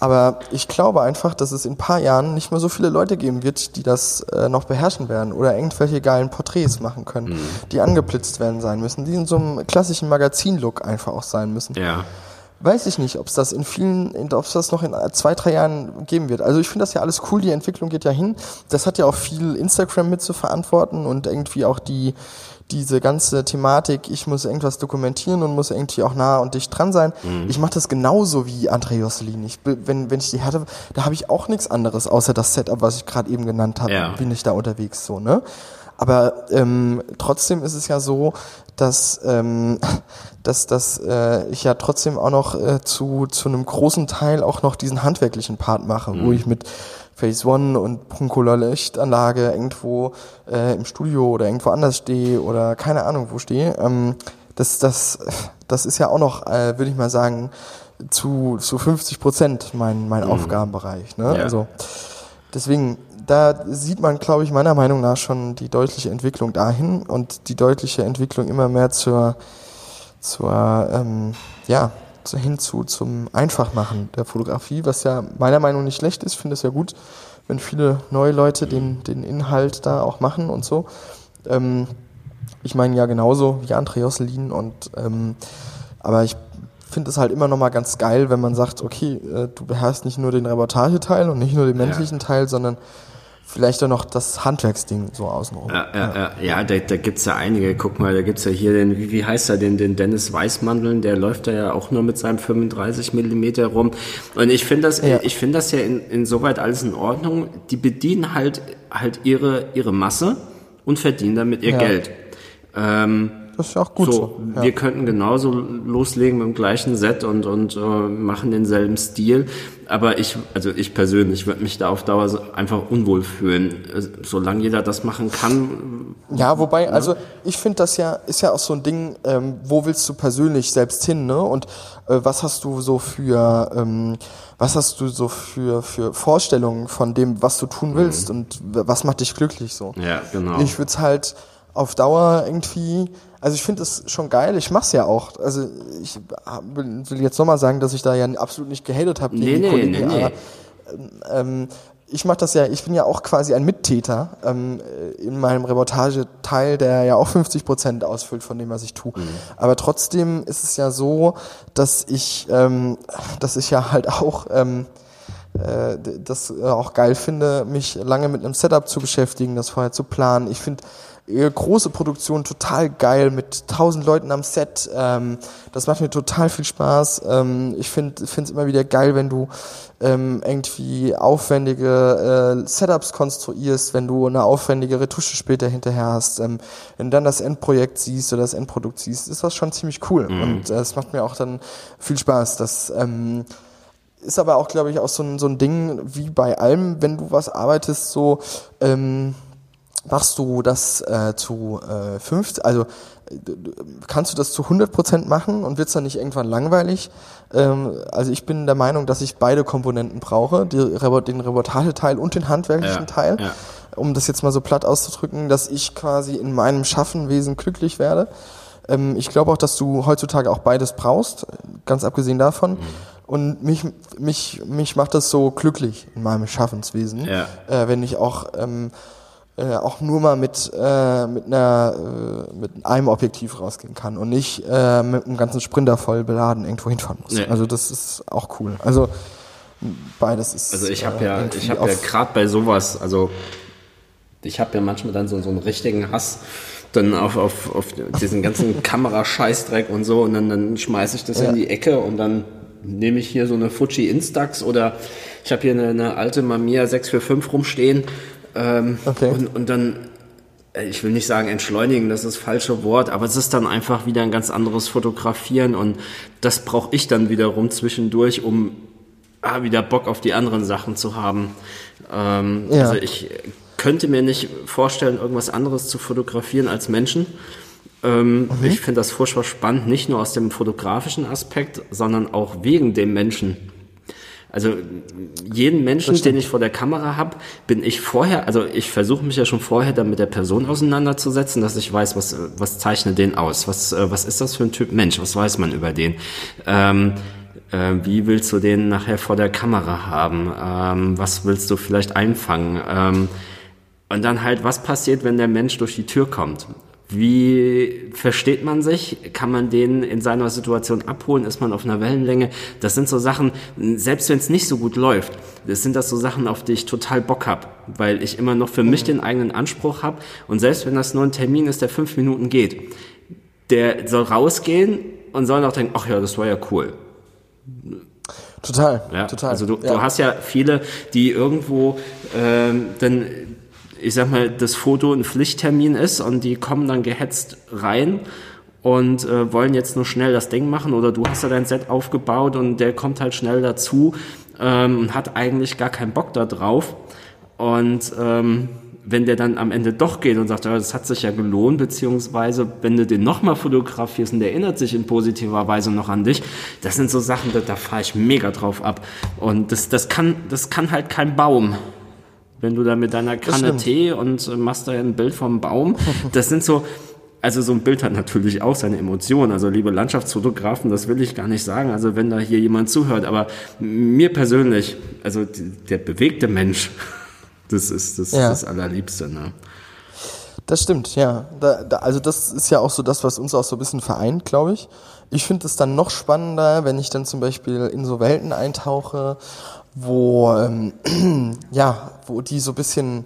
Aber ich glaube einfach, dass es in ein paar Jahren nicht mehr so viele Leute geben wird, die das äh, noch beherrschen werden oder irgendwelche geilen Porträts machen können, mhm. die angeblitzt werden sein müssen, die in so einem klassischen Magazin-Look einfach auch sein müssen.
Ja.
weiß ich nicht, ob es das in vielen, ob es das noch in zwei, drei Jahren geben wird. Also ich finde das ja alles cool, die Entwicklung geht ja hin. Das hat ja auch viel Instagram mit zu verantworten und irgendwie auch die, diese ganze Thematik, ich muss irgendwas dokumentieren und muss irgendwie auch nah und dicht dran sein. Mhm. Ich mache das genauso wie André Josselin. Ich, wenn, wenn ich die hatte, da habe ich auch nichts anderes, außer das Setup, was ich gerade eben genannt habe, ja. bin ich da unterwegs so, ne? Aber ähm, trotzdem ist es ja so, dass, ähm, [laughs] dass, dass äh, ich ja trotzdem auch noch äh, zu, zu einem großen Teil auch noch diesen handwerklichen Part mache, mhm. wo ich mit Phase One und Punkola Lichtanlage irgendwo äh, im Studio oder irgendwo anders stehe oder keine Ahnung wo stehe. Ähm, das, das, das ist ja auch noch, äh, würde ich mal sagen, zu, zu 50 Prozent mein, mein mhm. Aufgabenbereich. Ne? Ja. Also deswegen, da sieht man, glaube ich, meiner Meinung nach schon die deutliche Entwicklung dahin und die deutliche Entwicklung immer mehr zur, zur ähm, ja, hin zu zum Einfachmachen der Fotografie, was ja meiner Meinung nach nicht schlecht ist. Ich finde es ja gut, wenn viele neue Leute den, den Inhalt da auch machen und so. Ähm, ich meine ja genauso wie André Josselin und ähm, aber ich finde es halt immer noch mal ganz geil, wenn man sagt, okay, äh, du beherrschst nicht nur den Reportageteil und nicht nur den menschlichen ja. Teil, sondern vielleicht auch noch das Handwerksding so außenrum.
Ja, ja, ja. ja da, da gibt's ja einige. Guck mal, da gibt's ja hier den, wie, wie heißt er, den, den Dennis Weißmandeln, der läuft da ja auch nur mit seinem 35 Millimeter rum. Und ich finde das, ja. ich finde das ja in, insoweit alles in Ordnung. Die bedienen halt, halt ihre, ihre Masse und verdienen damit ihr ja. Geld. Ähm,
das ist ja auch gut so.
so. Ja. Wir könnten genauso loslegen mit dem gleichen Set und, und äh, machen denselben Stil. Aber ich, also ich persönlich würde mich da auf Dauer einfach unwohl fühlen. Äh, solange jeder das machen kann.
Ja, wobei, ne? also ich finde das ja, ist ja auch so ein Ding, ähm, wo willst du persönlich selbst hin, ne? Und äh, was hast du so für, ähm, was hast du so für, für Vorstellungen von dem, was du tun willst mhm. und was macht dich glücklich so?
Ja, genau.
Ich würde es halt auf Dauer irgendwie also ich finde es schon geil, ich mach's ja auch. Also ich will jetzt nochmal sagen, dass ich da ja absolut nicht gehatet habe
nee, nee, Kollegen, nee, nee. aber
ähm, ich mache das ja, ich bin ja auch quasi ein Mittäter ähm, in meinem Reportageteil, der ja auch 50 Prozent ausfüllt von dem, was ich tue. Mhm. Aber trotzdem ist es ja so, dass ich, ähm, dass ich ja halt auch ähm, äh, das auch geil finde, mich lange mit einem Setup zu beschäftigen, das vorher zu planen. Ich finde große Produktion total geil mit tausend Leuten am Set. Ähm, das macht mir total viel Spaß. Ähm, ich finde es immer wieder geil, wenn du ähm, irgendwie aufwendige äh, Setups konstruierst, wenn du eine aufwendige Retusche später hinterher hast. Ähm, wenn du dann das Endprojekt siehst oder das Endprodukt siehst, ist das schon ziemlich cool. Mhm. Und äh, es macht mir auch dann viel Spaß. Das ähm, ist aber auch, glaube ich, auch so ein, so ein Ding wie bei allem, wenn du was arbeitest, so ähm, machst du das äh, zu äh, 50, also kannst du das zu 100% machen und wird's dann nicht irgendwann langweilig? Ähm, also ich bin der Meinung, dass ich beide Komponenten brauche, die, den Reportageteil und den handwerklichen ja, Teil, ja. um das jetzt mal so platt auszudrücken, dass ich quasi in meinem Schaffenwesen glücklich werde. Ähm, ich glaube auch, dass du heutzutage auch beides brauchst, ganz abgesehen davon. Mhm. Und mich, mich, mich macht das so glücklich in meinem Schaffenswesen, ja. äh, wenn ich auch ähm, äh, auch nur mal mit, äh, mit, einer, äh, mit einem Objektiv rausgehen kann und nicht äh, mit einem ganzen Sprinter voll beladen irgendwo hinfahren muss. Nee. Also das ist auch cool. Also beides ist.
Also ich habe ja, ich habe ja gerade bei sowas, also ich habe ja manchmal dann so, so einen richtigen Hass dann auf, auf, auf diesen ganzen [laughs] Kamerascheißdreck und so und dann, dann schmeiße ich das ja. in die Ecke und dann nehme ich hier so eine Fuji Instax oder ich habe hier eine, eine alte Mamiya 645 rumstehen ähm, okay. und, und dann, äh, ich will nicht sagen entschleunigen, das ist das falsche Wort, aber es ist dann einfach wieder ein ganz anderes Fotografieren und das brauche ich dann wiederum zwischendurch, um ah, wieder Bock auf die anderen Sachen zu haben. Ähm, ja. Also ich könnte mir nicht vorstellen, irgendwas anderes zu fotografieren als Menschen. Ähm, mhm. Ich finde das furchtbar spannend, nicht nur aus dem fotografischen Aspekt, sondern auch wegen dem Menschen. Also jeden Menschen, den ich vor der Kamera habe, bin ich vorher, also ich versuche mich ja schon vorher dann mit der Person auseinanderzusetzen, dass ich weiß, was, was zeichnet den aus, was, äh, was ist das für ein Typ Mensch, was weiß man über den. Ähm, äh, wie willst du den nachher vor der Kamera haben? Ähm, was willst du vielleicht einfangen? Ähm, und dann halt, was passiert, wenn der Mensch durch die Tür kommt? Wie versteht man sich? Kann man den in seiner Situation abholen? Ist man auf einer Wellenlänge? Das sind so Sachen, selbst wenn es nicht so gut läuft, das sind das so Sachen, auf die ich total Bock hab, weil ich immer noch für mich den eigenen Anspruch hab und selbst wenn das nur ein Termin ist, der fünf Minuten geht, der soll rausgehen und soll noch denken, ach ja, das war ja cool.
Total,
Ja,
total.
Also du,
ja.
du hast ja viele, die irgendwo ähm, dann, ich sag mal, das Foto ein Pflichttermin ist und die kommen dann gehetzt rein und äh, wollen jetzt nur schnell das Ding machen oder du hast ja dein Set aufgebaut und der kommt halt schnell dazu ähm, und hat eigentlich gar keinen Bock da drauf und ähm, wenn der dann am Ende doch geht und sagt, ja, das hat sich ja gelohnt, beziehungsweise wenn du den nochmal fotografierst und der erinnert sich in positiver Weise noch an dich, das sind so Sachen, da, da fahre ich mega drauf ab. Und das, das, kann, das kann halt kein Baum. Wenn du da mit deiner Kanne. Tee und äh, machst da ein Bild vom Baum, [laughs] das sind so, also so ein Bild hat natürlich auch seine Emotionen. Also liebe Landschaftsfotografen, das will ich gar nicht sagen. Also wenn da hier jemand zuhört, aber mir persönlich, also der bewegte Mensch, [laughs] das ist das,
Ja.
das Allerliebste. Ne?
Das stimmt, ja. Da, da, also das ist ja auch so das, was uns auch so ein bisschen vereint, glaube ich. Ich finde es dann noch spannender, wenn ich dann zum Beispiel in so Welten eintauche, wo ähm, [clears throat] ja, wo die so ein bisschen,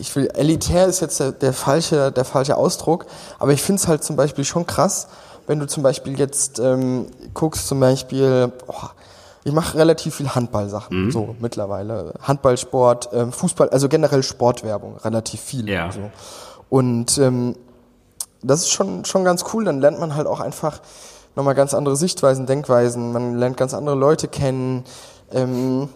ich will, elitär ist jetzt der, der falsche, der falsche Ausdruck, aber ich finde es halt zum Beispiel schon krass, wenn du zum Beispiel jetzt ähm, guckst, zum Beispiel, oh, ich mache relativ viel Handballsachen, so mittlerweile. Handballsport, ähm, Fußball, also generell Sportwerbung, relativ viel.
Ja.
So. Und ähm, das ist schon, schon ganz cool, dann lernt man halt auch einfach nochmal ganz andere Sichtweisen, Denkweisen, man lernt ganz andere Leute kennen, ähm,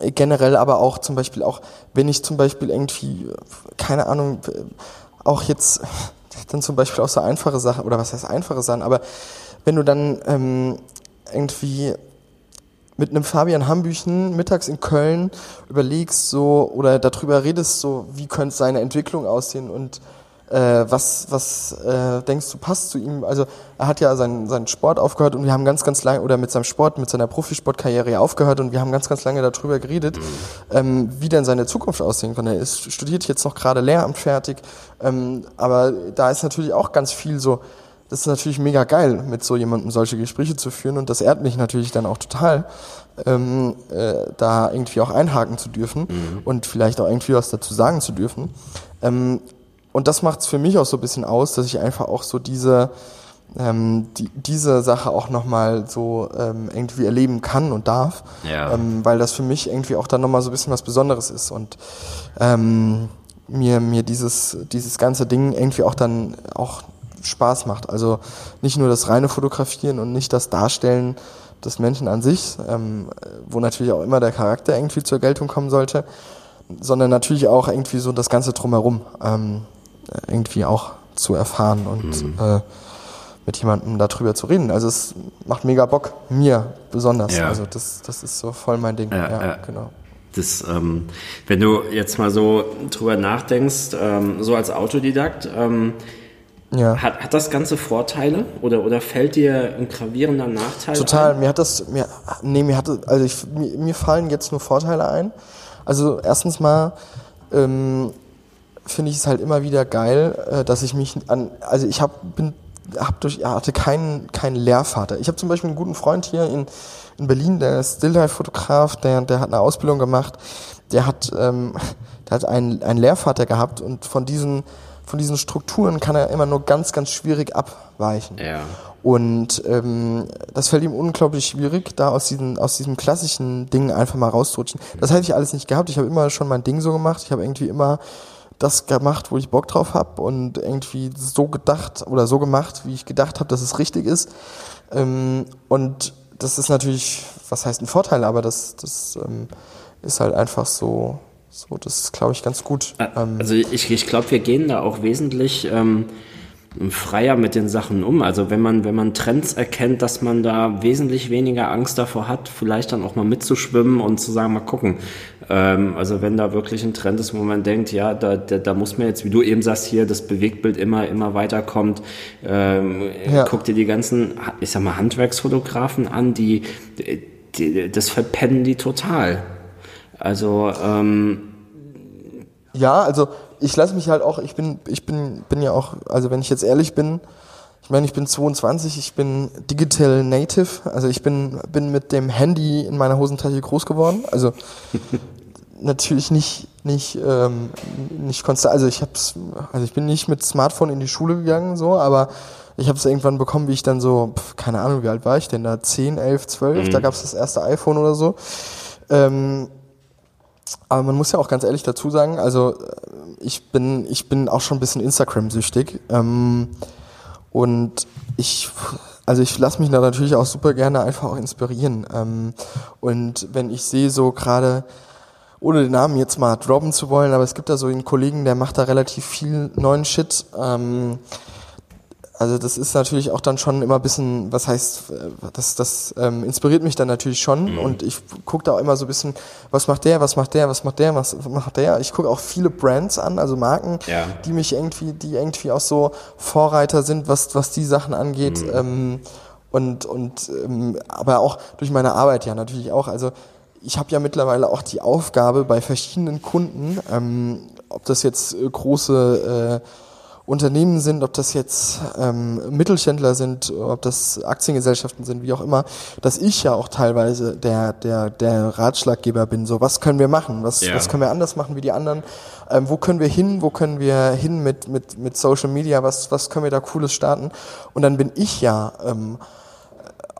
generell aber auch zum Beispiel auch, wenn ich zum Beispiel irgendwie, keine Ahnung, auch jetzt [laughs] dann zum Beispiel auch so einfache Sachen, oder was heißt einfache Sachen, aber wenn du dann ähm, irgendwie mit einem Fabian Hambüchen mittags in Köln überlegst so oder darüber redest so, wie könnte seine Entwicklung aussehen und was was äh, denkst du passt zu ihm? Also er hat ja seinen seinen Sport aufgehört und wir haben ganz ganz lange oder mit seinem Sport mit seiner Profisportkarriere aufgehört und wir haben ganz ganz lange darüber geredet, ähm, wie denn seine Zukunft aussehen kann. Er ist studiert jetzt noch gerade Lehramt fertig, ähm, aber da ist natürlich auch ganz viel so das ist natürlich mega geil, mit so jemandem solche Gespräche zu führen und das ehrt mich natürlich dann auch total, ähm, äh, da irgendwie auch einhaken zu dürfen und vielleicht auch irgendwie was dazu sagen zu dürfen. Ähm, und das macht es für mich auch so ein bisschen aus, dass ich einfach auch so diese, ähm, die, diese Sache auch nochmal so ähm, irgendwie erleben kann und darf,
Ja.
ähm, weil das für mich irgendwie auch dann nochmal so ein bisschen was Besonderes ist und ähm, mir, mir dieses, dieses ganze Ding irgendwie auch dann auch Spaß macht. Also nicht nur das reine Fotografieren und nicht das Darstellen des Menschen an sich, ähm, wo natürlich auch immer der Charakter irgendwie zur Geltung kommen sollte, sondern natürlich auch irgendwie so das Ganze drumherum ähm, irgendwie auch zu erfahren und äh, mit jemandem darüber zu reden. Also es macht mega Bock, mir besonders.
Ja.
Also das, das ist so voll mein Ding.
Ja,
Ja,
ja.
genau.
Das, ähm, wenn du jetzt mal so drüber nachdenkst, ähm, so als Autodidakt, ähm,
Ja.
hat, hat das Ganze Vorteile oder, oder fällt dir ein gravierender Nachteil
Total,
ein?
mir hat das, mir, nee, mir hatte, also ich, mir, mir fallen jetzt nur Vorteile ein. Also erstens mal ähm, finde ich es halt immer wieder geil, äh, dass ich mich an, also ich hab, bin, hab durch, hatte keinen, keinen Lehrvater. Ich habe zum Beispiel einen guten Freund hier in, in Berlin, der ist Stilllife-Fotograf, der, der hat eine Ausbildung gemacht, der hat, ähm, [laughs] der hat einen, einen Lehrvater gehabt und von diesen, von diesen Strukturen kann er immer nur ganz, ganz schwierig abweichen.
Ja.
Und ähm, das fällt ihm unglaublich schwierig, da aus diesen, aus diesem klassischen Ding einfach mal rauszurutschen. Das hätte ich alles nicht gehabt. Ich habe immer schon mein Ding so gemacht. Ich habe irgendwie immer das gemacht, wo ich Bock drauf habe und irgendwie so gedacht oder so gemacht, wie ich gedacht habe, dass es richtig ist. Ähm, und das ist natürlich, was heißt ein Vorteil, aber das, das ähm, ist halt einfach so, so das ist, glaube ich, ganz gut. Ähm,
Also ich, ich glaube, wir gehen da auch wesentlich ähm, freier mit den Sachen um. Also wenn man, wenn man Trends erkennt, dass man da wesentlich weniger Angst davor hat, vielleicht dann auch mal mitzuschwimmen und zu sagen, mal gucken. Ähm, also wenn da wirklich ein Trend ist, wo man denkt, ja, da, da, da muss man jetzt, wie du eben sagst, hier das Bewegtbild immer, immer weiterkommt. Ähm,
Ja.
Guck dir die ganzen, ich sag mal, Handwerksfotografen an, die, die das verpennen die total. Also ähm,
Ja, also ich lasse mich halt auch, ich bin, ich bin, bin ja auch, also wenn ich jetzt ehrlich bin, ich meine, ich bin 22, ich bin digital native, also ich bin, bin mit dem Handy in meiner Hosentasche groß geworden. Also [laughs] natürlich nicht, nicht, ähm, nicht konstant, also ich hab's, also ich bin nicht mit Smartphone in die Schule gegangen, so, aber ich habe es irgendwann bekommen, wie ich dann so, pf, keine Ahnung, wie alt war ich denn da? 10, 11, 12, mhm. da gab es das erste iPhone oder so. Ähm, aber man muss ja auch ganz ehrlich dazu sagen, also äh, ich bin, ich bin auch schon ein bisschen Instagram-süchtig. Ähm, und ich, also ich lasse mich da natürlich auch super gerne einfach auch inspirieren. Ähm, und wenn ich sehe so gerade, ohne den Namen jetzt mal droppen zu wollen, aber es gibt da so einen Kollegen, der macht da relativ viel neuen Shit. Ähm, also das ist natürlich auch dann schon immer ein bisschen, was heißt, das, das ähm, inspiriert mich dann natürlich schon mhm. und ich gucke da auch immer so ein bisschen, was macht der, was macht der, was macht der, was macht der. Ich gucke auch viele Brands an, also Marken, ja. die mich irgendwie, die irgendwie auch so Vorreiter sind, was, was die Sachen angeht. Mhm. Ähm, und, und ähm, aber auch durch meine Arbeit ja natürlich auch. Also ich habe ja mittlerweile auch die Aufgabe bei verschiedenen Kunden, ähm, ob das jetzt äh, große äh, Unternehmen sind, ob das jetzt ähm, Mittelständler sind, ob das Aktiengesellschaften sind, wie auch immer, dass ich ja auch teilweise der, der, der Ratschlaggeber bin. So, was können wir machen? Was, ja. was können wir anders machen wie die anderen? Ähm, wo können wir hin? Wo können wir hin mit, mit, mit Social Media? Was, was können wir da Cooles starten? Und dann bin ich ja, ähm,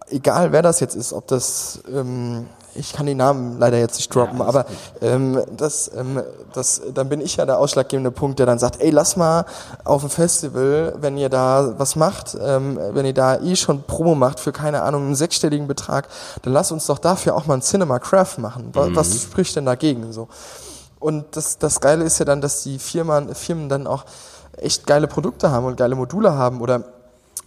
egal wer das jetzt ist, ob das ähm, ich kann die Namen leider jetzt nicht droppen, ja, aber ähm, das, ähm, das, dann bin ich ja der ausschlaggebende Punkt, der dann sagt, ey, lass mal auf dem Festival, wenn ihr da was macht, ähm, wenn ihr da eh schon Promo macht für keine Ahnung einen sechsstelligen Betrag, dann lass uns doch dafür auch mal ein Cinema Craft machen. Was, mhm. was spricht denn dagegen so? Und das, das Geile ist ja dann, dass die Firmen, Firmen dann auch echt geile Produkte haben und geile Module haben oder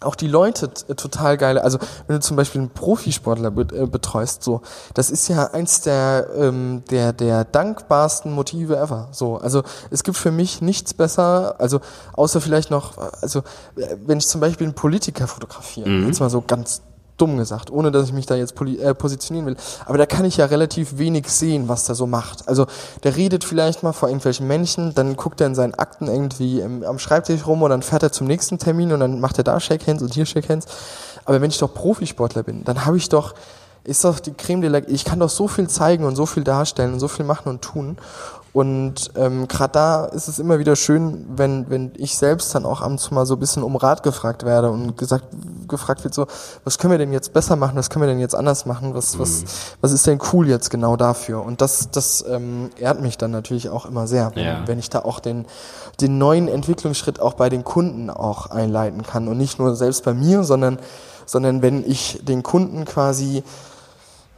auch die Leute äh, total geile. Also wenn du zum Beispiel einen Profisportler äh, betreust, so, das ist ja eins der ähm, der der dankbarsten Motive ever. So, also es gibt für mich nichts besser, also außer vielleicht noch, also äh, wenn ich zum Beispiel einen Politiker fotografiere, mhm. jetzt mal so ganz dumm gesagt, ohne dass ich mich da jetzt äh, positionieren will. Aber da kann ich ja relativ wenig sehen, was der so macht. Also der redet vielleicht mal vor irgendwelchen Menschen, dann guckt er in seinen Akten irgendwie im, am Schreibtisch rum und dann fährt er zum nächsten Termin und dann macht er da Shakehands und hier Shakehands. Aber wenn ich doch Profisportler bin, dann habe ich doch, ist doch die Creme de la, ich kann doch so viel zeigen und so viel darstellen und so viel machen und tun. Und ähm, gerade da ist es immer wieder schön, wenn, wenn ich selbst dann auch ab und zu mal so ein bisschen um Rat gefragt werde und gesagt, gefragt wird so, was können wir denn jetzt besser machen, was können wir denn jetzt anders machen, was, mhm. was, was ist denn cool jetzt genau dafür? Und das, das ähm, ehrt mich dann natürlich auch immer sehr, wenn, ja. wenn ich da auch den, den neuen Entwicklungsschritt auch bei den Kunden auch einleiten kann und nicht nur selbst bei mir, sondern, sondern wenn ich den Kunden quasi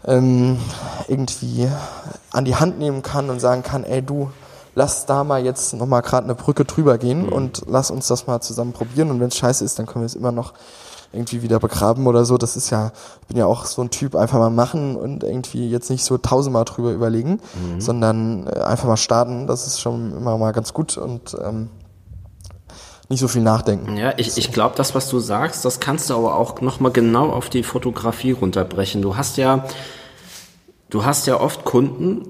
ähm, irgendwie an die Hand nehmen kann und sagen kann, ey du, lass da mal jetzt nochmal gerade eine Brücke drüber gehen mhm. und lass uns das mal zusammen probieren und wenn es scheiße ist, dann können wir es immer noch irgendwie wieder begraben oder so. Das ist ja, ich bin ja auch so ein Typ, einfach mal machen und irgendwie jetzt nicht so tausendmal drüber überlegen, mhm. sondern äh, einfach mal starten. Das ist schon immer mal ganz gut und ähm, nicht so viel nachdenken.
Ja, ich, ich glaube, das, was du sagst, das kannst du aber auch nochmal genau auf die Fotografie runterbrechen. Du hast ja, du hast ja oft Kunden,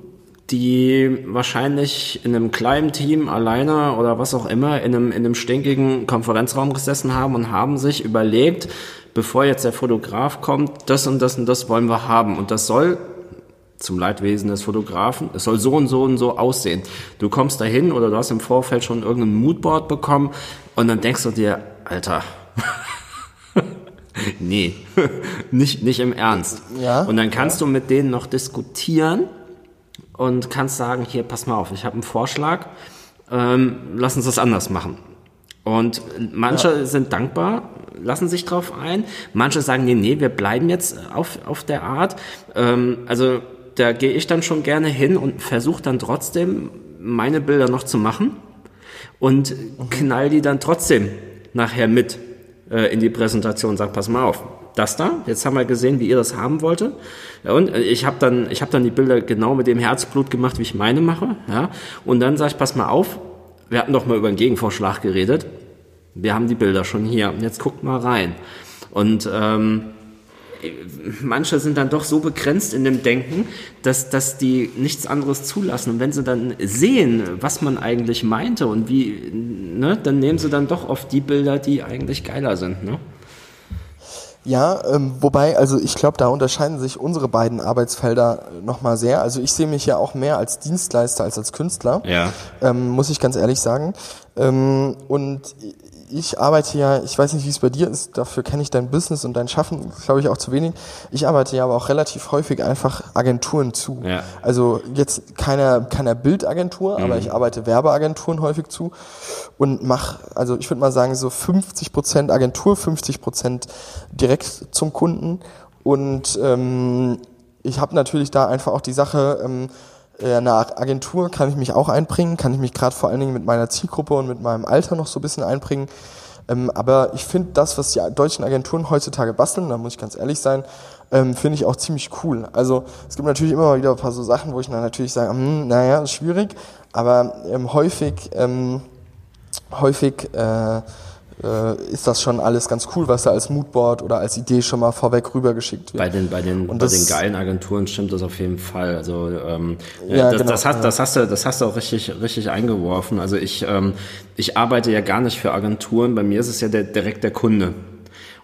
die wahrscheinlich in einem kleinen Team alleine oder was auch immer in einem, in einem stinkigen Konferenzraum gesessen haben und haben sich überlegt, bevor jetzt der Fotograf kommt, das und das und das wollen wir haben. Und das soll zum Leidwesen des Fotografen. Es soll so und so und so aussehen. Du kommst dahin oder du hast im Vorfeld schon irgendein Moodboard bekommen und dann denkst du dir, Alter, [laughs] nee, nicht, nicht im Ernst. Ja, und dann kannst ja. du mit denen noch diskutieren und kannst sagen, hier, pass mal auf, ich habe einen Vorschlag, ähm, lass uns das anders machen. Und manche ja. sind dankbar, lassen sich drauf ein. Manche sagen, nee, nee, wir bleiben jetzt auf, auf der Art. Ähm, also da gehe ich dann schon gerne hin und versuche dann trotzdem meine Bilder noch zu machen und knall die dann trotzdem nachher mit äh, in die Präsentation. Sag, pass mal auf, das da, jetzt haben wir gesehen, wie ihr das haben wollte. Ja, und äh, ich habe dann, ich habe dann die Bilder genau mit dem Herzblut gemacht, wie ich meine mache. Ja, und dann sage ich, pass mal auf, wir hatten doch mal über einen Gegenvorschlag geredet. Wir haben die Bilder schon hier. Jetzt guckt mal rein. Und ähm, manche sind dann doch so begrenzt in dem Denken, dass, dass die nichts anderes zulassen. Und wenn sie dann sehen, was man eigentlich meinte und wie, ne, dann nehmen sie dann doch oft die Bilder, die eigentlich geiler sind. Ne?
Ja, ähm, wobei, also ich glaube, da unterscheiden sich unsere beiden Arbeitsfelder nochmal sehr. Also ich sehe mich ja auch mehr als Dienstleister als als Künstler,
ja.
ähm, muss ich ganz ehrlich sagen. Ähm, und ich arbeite ja, ich weiß nicht, wie es bei dir ist, dafür kenne ich dein Business und dein Schaffen, glaube ich, auch zu wenig. Ich arbeite ja aber auch relativ häufig einfach Agenturen zu.
Ja.
Also jetzt keiner, keiner Bildagentur, mhm. aber ich arbeite Werbeagenturen häufig zu und mache, also ich würde mal sagen, so 50 Prozent Agentur, 50 Prozent direkt zum Kunden. Und ähm, ich habe natürlich da einfach auch die Sache, ähm, äh, eine Agentur kann ich mich auch einbringen, kann ich mich gerade vor allen Dingen mit meiner Zielgruppe und mit meinem Alter noch so ein bisschen einbringen. Ähm, aber ich finde das, was die deutschen Agenturen heutzutage basteln, da muss ich ganz ehrlich sein, ähm, finde ich auch ziemlich cool. Also es gibt natürlich immer wieder ein paar so Sachen, wo ich dann natürlich sage, hm, naja, ist schwierig, aber ähm, häufig, ähm, häufig äh, äh, ist das schon alles ganz cool, was da als Moodboard oder als Idee schon mal vorweg rübergeschickt wird.
Bei den, bei den, bei den geilen Agenturen stimmt das auf jeden Fall. Also ähm, ja, das, genau, das, hast, ja. das, hast du, das hast du auch richtig, richtig eingeworfen. Also ich, ähm, ich arbeite ja gar nicht für Agenturen. Bei mir ist es ja der, direkt der Kunde.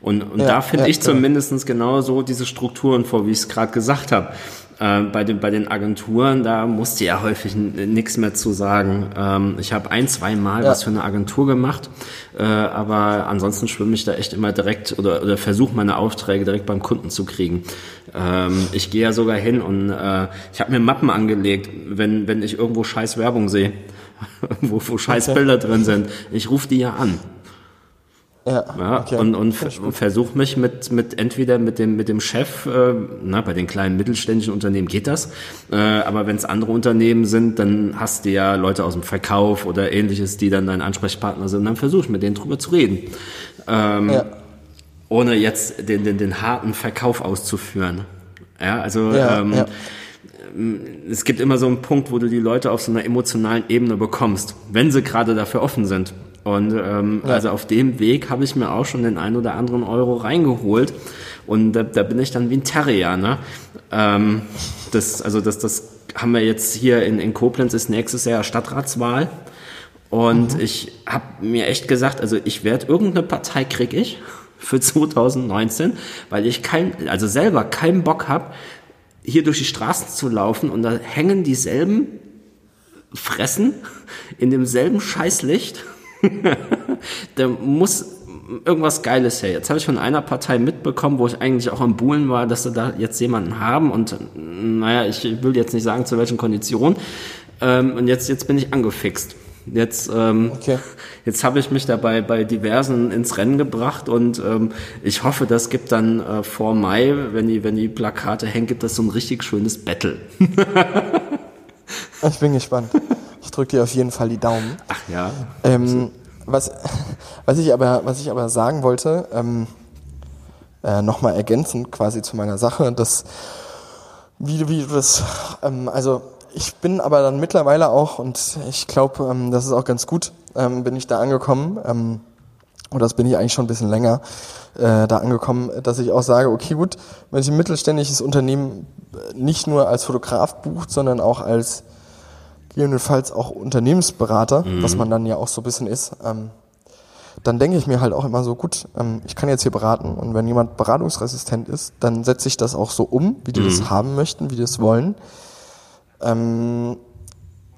Und, und ja, da finde ich genau. zumindest genau so diese Strukturen vor, wie ich es gerade gesagt habe. Äh, bei, den, bei den Agenturen, da musste ja häufig nichts mehr zu sagen. Ähm, ich habe ein, zwei Mal ja. was für eine Agentur gemacht, äh, aber ansonsten schwimme ich da echt immer direkt oder, oder versuche meine Aufträge direkt beim Kunden zu kriegen. Ähm, ich gehe ja sogar hin und äh, ich habe mir Mappen angelegt, wenn, wenn ich irgendwo scheiß Werbung sehe, [laughs] wo, wo scheiß Bilder drin sind. Ich rufe die ja an. Ja, ja okay. und, und, versuche mich mit, mit entweder mit dem, mit dem Chef, äh, na, bei den kleinen mittelständischen Unternehmen geht das, äh, aber wenn es andere Unternehmen sind, dann hast du ja Leute aus dem Verkauf oder ähnliches, die dann dein Ansprechpartner sind, dann versuche ich mit denen drüber zu reden. Ähm, ja. Ohne jetzt den, den, den harten Verkauf auszuführen. Ja, also ja, ähm, ja es gibt immer so einen Punkt, wo du die Leute auf so einer emotionalen Ebene bekommst, wenn sie gerade dafür offen sind. Und ähm, ja. also auf dem Weg habe ich mir auch schon den ein oder anderen Euro reingeholt. Und da, da bin ich dann wie ein Terrier. Ne? Ähm, das, also das, das haben wir jetzt hier in, in Koblenz ist nächstes Jahr Stadtratswahl. Und mhm. ich habe mir echt gesagt, also ich werde irgendeine Partei krieg ich für 2019, weil ich kein, also selber keinen Bock habe, hier durch die Straßen zu laufen und da hängen dieselben Fressen in demselben Scheißlicht [laughs] da muss irgendwas Geiles her. Jetzt habe ich von einer Partei mitbekommen, wo ich eigentlich auch am Buhlen war, dass sie da jetzt jemanden haben und naja, ich will jetzt nicht sagen, zu welchen Konditionen. Ähm, und jetzt, jetzt bin ich angefixt. Jetzt, ähm, okay. [laughs] jetzt habe ich mich dabei bei diversen ins Rennen gebracht und ähm, ich hoffe, das gibt dann äh, vor Mai, wenn die, wenn die Plakate hängen, gibt das so ein richtig schönes Battle. [laughs]
ich bin gespannt. Ich drücke dir auf jeden Fall die Daumen.
Ach ja.
Ähm, was, [laughs] was, ich aber, was ich aber sagen wollte, ähm, äh, nochmal ergänzend quasi zu meiner Sache, dass, wie, wie du das, ähm, also ich bin aber dann mittlerweile auch, und ich glaube, ähm, das ist auch ganz gut, ähm, bin ich da angekommen, ähm, und das bin ich eigentlich schon ein bisschen länger, äh, da angekommen, dass ich auch sage, okay gut, wenn ich ein mittelständisches Unternehmen nicht nur als Fotograf bucht, sondern auch als gegebenenfalls auch Unternehmensberater, mhm. was man dann ja auch so ein bisschen ist, ähm, dann denke ich mir halt auch immer so, gut, ähm, ich kann jetzt hier beraten und wenn jemand beratungsresistent ist, dann setze ich das auch so um, wie die mhm. das haben möchten, wie die das wollen. Ähm,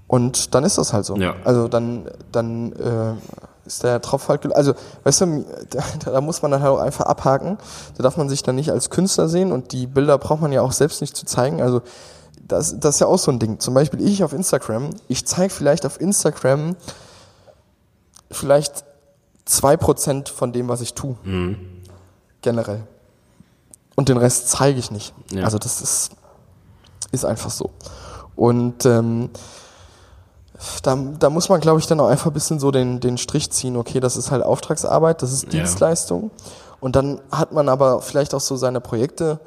und dann ist das halt so. Ja. Also dann, dann äh, ist der Tropf halt, also weißt du, da, da muss man dann halt auch einfach abhaken. Da darf man sich dann nicht als Künstler sehen und die Bilder braucht man ja auch selbst nicht zu zeigen. Also das, das ist ja auch so ein Ding. Zum Beispiel ich auf Instagram, ich zeige vielleicht auf Instagram vielleicht zwei Prozent von dem, was ich tue. Mhm. Generell. Und den Rest zeige ich nicht. Ja. Also das ist, ist einfach so. Und ähm, da, da muss man, glaube ich, dann auch einfach ein bisschen so den, den Strich ziehen. Okay, das ist halt Auftragsarbeit, das ist Dienstleistung. Ja. Und dann hat man aber vielleicht auch so seine Projekte,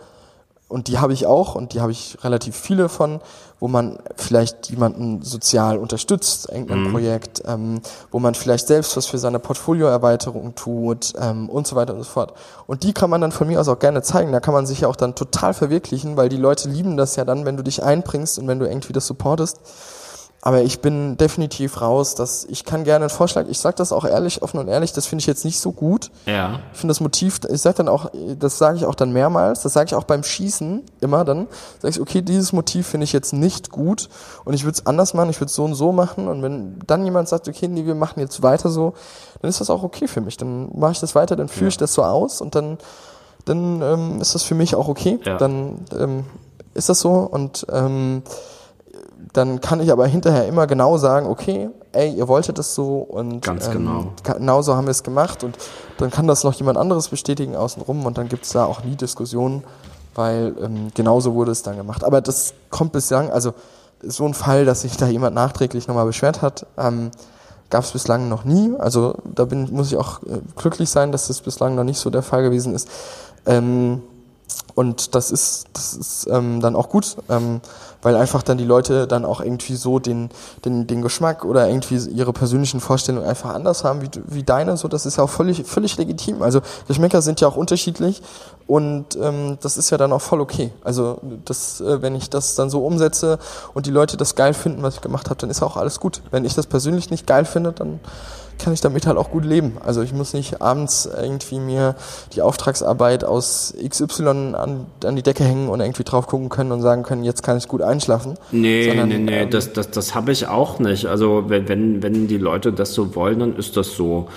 und die habe ich auch und die habe ich relativ viele von, wo man vielleicht jemanden sozial unterstützt, irgendein mhm. Projekt, ähm, wo man vielleicht selbst was für seine Portfolioerweiterung tut ähm, und so weiter und so fort. Und die kann man dann von mir aus auch gerne zeigen. Da kann man sich ja auch dann total verwirklichen, weil die Leute lieben das ja dann, wenn du dich einbringst und wenn du irgendwie das supportest. Aber ich bin definitiv raus, dass ich kann gerne einen Vorschlag, ich sage das auch ehrlich, offen und ehrlich, das finde ich jetzt nicht so gut.
Ja.
Ich finde das Motiv, ich sage dann auch, das sage ich auch dann mehrmals, das sage ich auch beim Schießen immer dann, sage ich, okay, dieses Motiv finde ich jetzt nicht gut und ich würde es anders machen, ich würde es so und so machen und wenn dann jemand sagt, okay, nee, wir machen jetzt weiter so, dann ist das auch okay für mich, dann mache ich das weiter, dann führe ja. ich das so aus und dann, dann ähm, ist das für mich auch okay, ja. dann ähm, ist das so und ähm, dann kann ich aber hinterher immer genau sagen, okay, ey, ihr wolltet es so und
Ganz genau.
genau so haben wir es gemacht und dann kann das noch jemand anderes bestätigen außenrum und dann gibt es da auch nie Diskussionen, weil ähm, genauso wurde es dann gemacht. Aber das kommt bislang, also so ein Fall, dass sich da jemand nachträglich nochmal beschwert hat, ähm, gab es bislang noch nie. Also da bin, muss ich auch äh, glücklich sein, dass das bislang noch nicht so der Fall gewesen ist. Ähm, und das ist, das ist ähm, dann auch gut, ähm, weil einfach dann die Leute dann auch irgendwie so den, den, den Geschmack oder irgendwie ihre persönlichen Vorstellungen einfach anders haben wie, wie deine. So, das ist ja auch völlig, völlig legitim. Also Geschmäcker sind ja auch unterschiedlich und ähm, das ist ja dann auch voll okay. Also das, äh, wenn ich das dann so umsetze und die Leute das geil finden, was ich gemacht habe, dann ist auch alles gut. Wenn ich das persönlich nicht geil finde, dann kann ich damit halt auch gut leben. Also ich muss nicht abends irgendwie mir die Auftragsarbeit aus XY an, an die Decke hängen und irgendwie drauf gucken können und sagen können, jetzt kann ich gut einschlafen.
Nee, Sondern, nee, nee, ähm, das, das, das habe ich auch nicht. Also wenn, wenn die Leute das so wollen, dann ist das so.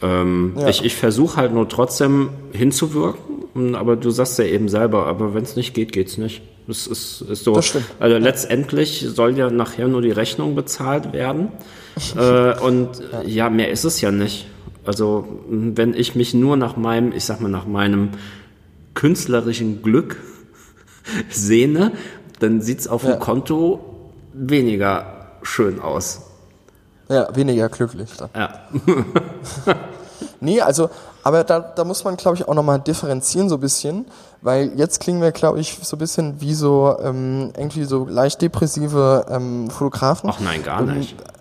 Ähm, ja. Ich, ich versuche halt nur trotzdem hinzuwirken, aber du sagst ja eben selber, aber wenn es nicht geht, geht's nicht. Das ist, ist so.
Das
also letztendlich soll ja nachher nur die Rechnung bezahlt werden. äh, und [laughs] ja. ja, mehr ist es ja nicht. Also wenn ich mich nur nach meinem, ich sag mal, nach meinem künstlerischen Glück [laughs] sehne, dann sieht's auf ja. dem Konto weniger schön aus.
Ja, weniger glücklich. Dann.
Ja. [laughs]
nee, also, aber da, da muss man, glaube ich, auch nochmal differenzieren so ein bisschen, weil jetzt klingen wir, glaube ich, so ein bisschen wie so ähm, irgendwie so leicht depressive ähm, Fotografen.
Ach nein, gar nicht. Und,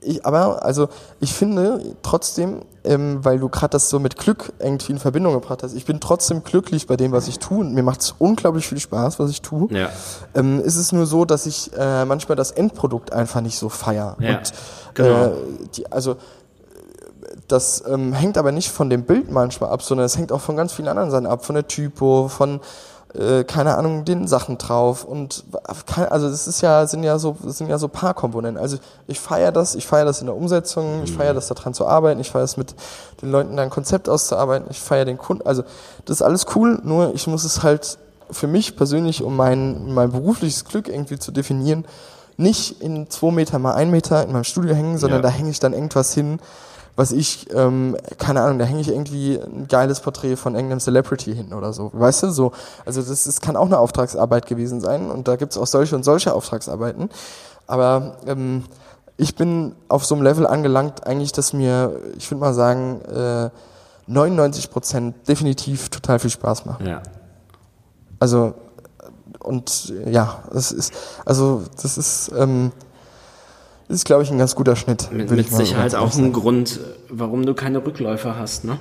ich, aber, also ich finde trotzdem, ähm, weil du gerade das so mit Glück irgendwie in Verbindung gebracht hast, ich bin trotzdem glücklich bei dem, was ich tue und mir macht es unglaublich viel Spaß, was ich tue.
Ja.
Ähm, ist es nur so, dass ich äh, manchmal das Endprodukt einfach nicht so feier.
Ja,
und,
genau.
Äh, die, also das ähm, hängt aber nicht von dem Bild manchmal ab, sondern es hängt auch von ganz vielen anderen Sachen ab, von der Typo, von äh, keine Ahnung, den Sachen drauf und also das ist ja sind ja so sind ja so paar Komponenten. Also ich feiere das, ich feiere das in der Umsetzung, ich feiere das daran zu arbeiten, ich feiere es mit den Leuten da ein Konzept auszuarbeiten, ich feiere den Kunden, also das ist alles cool, nur ich muss es halt für mich persönlich, um mein mein berufliches Glück irgendwie zu definieren, nicht in zwei Meter mal ein Meter in meinem Studio hängen, sondern ja. da hänge ich dann irgendwas hin, was ich, ähm, keine Ahnung, da hänge ich irgendwie ein geiles Porträt von irgendeinem Celebrity hin oder so. Weißt du, so. Also das, das kann auch eine Auftragsarbeit gewesen sein und da gibt's auch solche und solche Auftragsarbeiten. Aber ähm, ich bin auf so einem Level angelangt, eigentlich, dass mir, ich würde mal sagen, äh, 99 Prozent definitiv total viel Spaß machen.
Ja.
Also und ja, das ist, also das ist, ähm, ist, glaube ich, ein ganz guter Schnitt.
Mit, mit Sicherheit auch ein Grund, warum du keine Rückläufe hast, ne?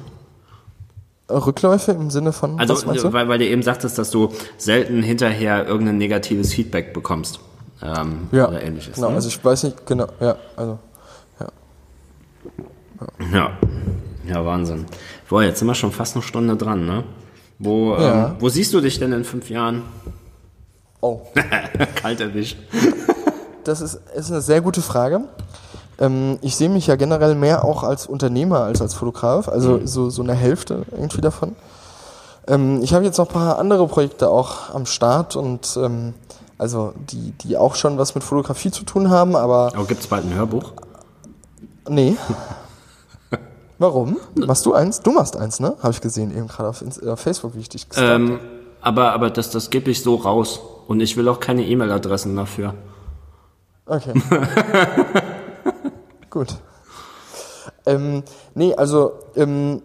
Rückläufe im Sinne von.
Also, weil, weil du eben sagtest, dass du selten hinterher irgendein negatives Feedback bekommst. Ähm,
ja,
oder ähnliches.
Genau,
ne?
also ich weiß nicht, genau, ja, also, ja.
Ja, ja Wahnsinn. Boah, jetzt sind wir schon fast eine Stunde dran, ne? Wo, ja. ähm, wo siehst du dich denn in fünf Jahren?
Oh. [laughs]
Kalt erwischt
das ist, ist eine sehr gute Frage. Ähm, ich sehe mich ja generell mehr auch als Unternehmer als als Fotograf, also mhm. so, so eine Hälfte irgendwie davon. Ähm, ich habe jetzt noch ein paar andere Projekte auch am Start und ähm, also die, die auch schon was mit Fotografie zu tun haben, aber.
Aber gibt es bald ein Hörbuch?
Nee. [laughs] Warum? Machst du eins? Du machst eins, ne? Habe ich gesehen, eben gerade auf, auf, Facebook, wie ich dich
gesagt ähm, Aber, aber das, das gebe ich so raus. Und ich will auch keine E-Mail-Adressen dafür.
Okay. [laughs] Gut. Ähm, nee, also, ähm,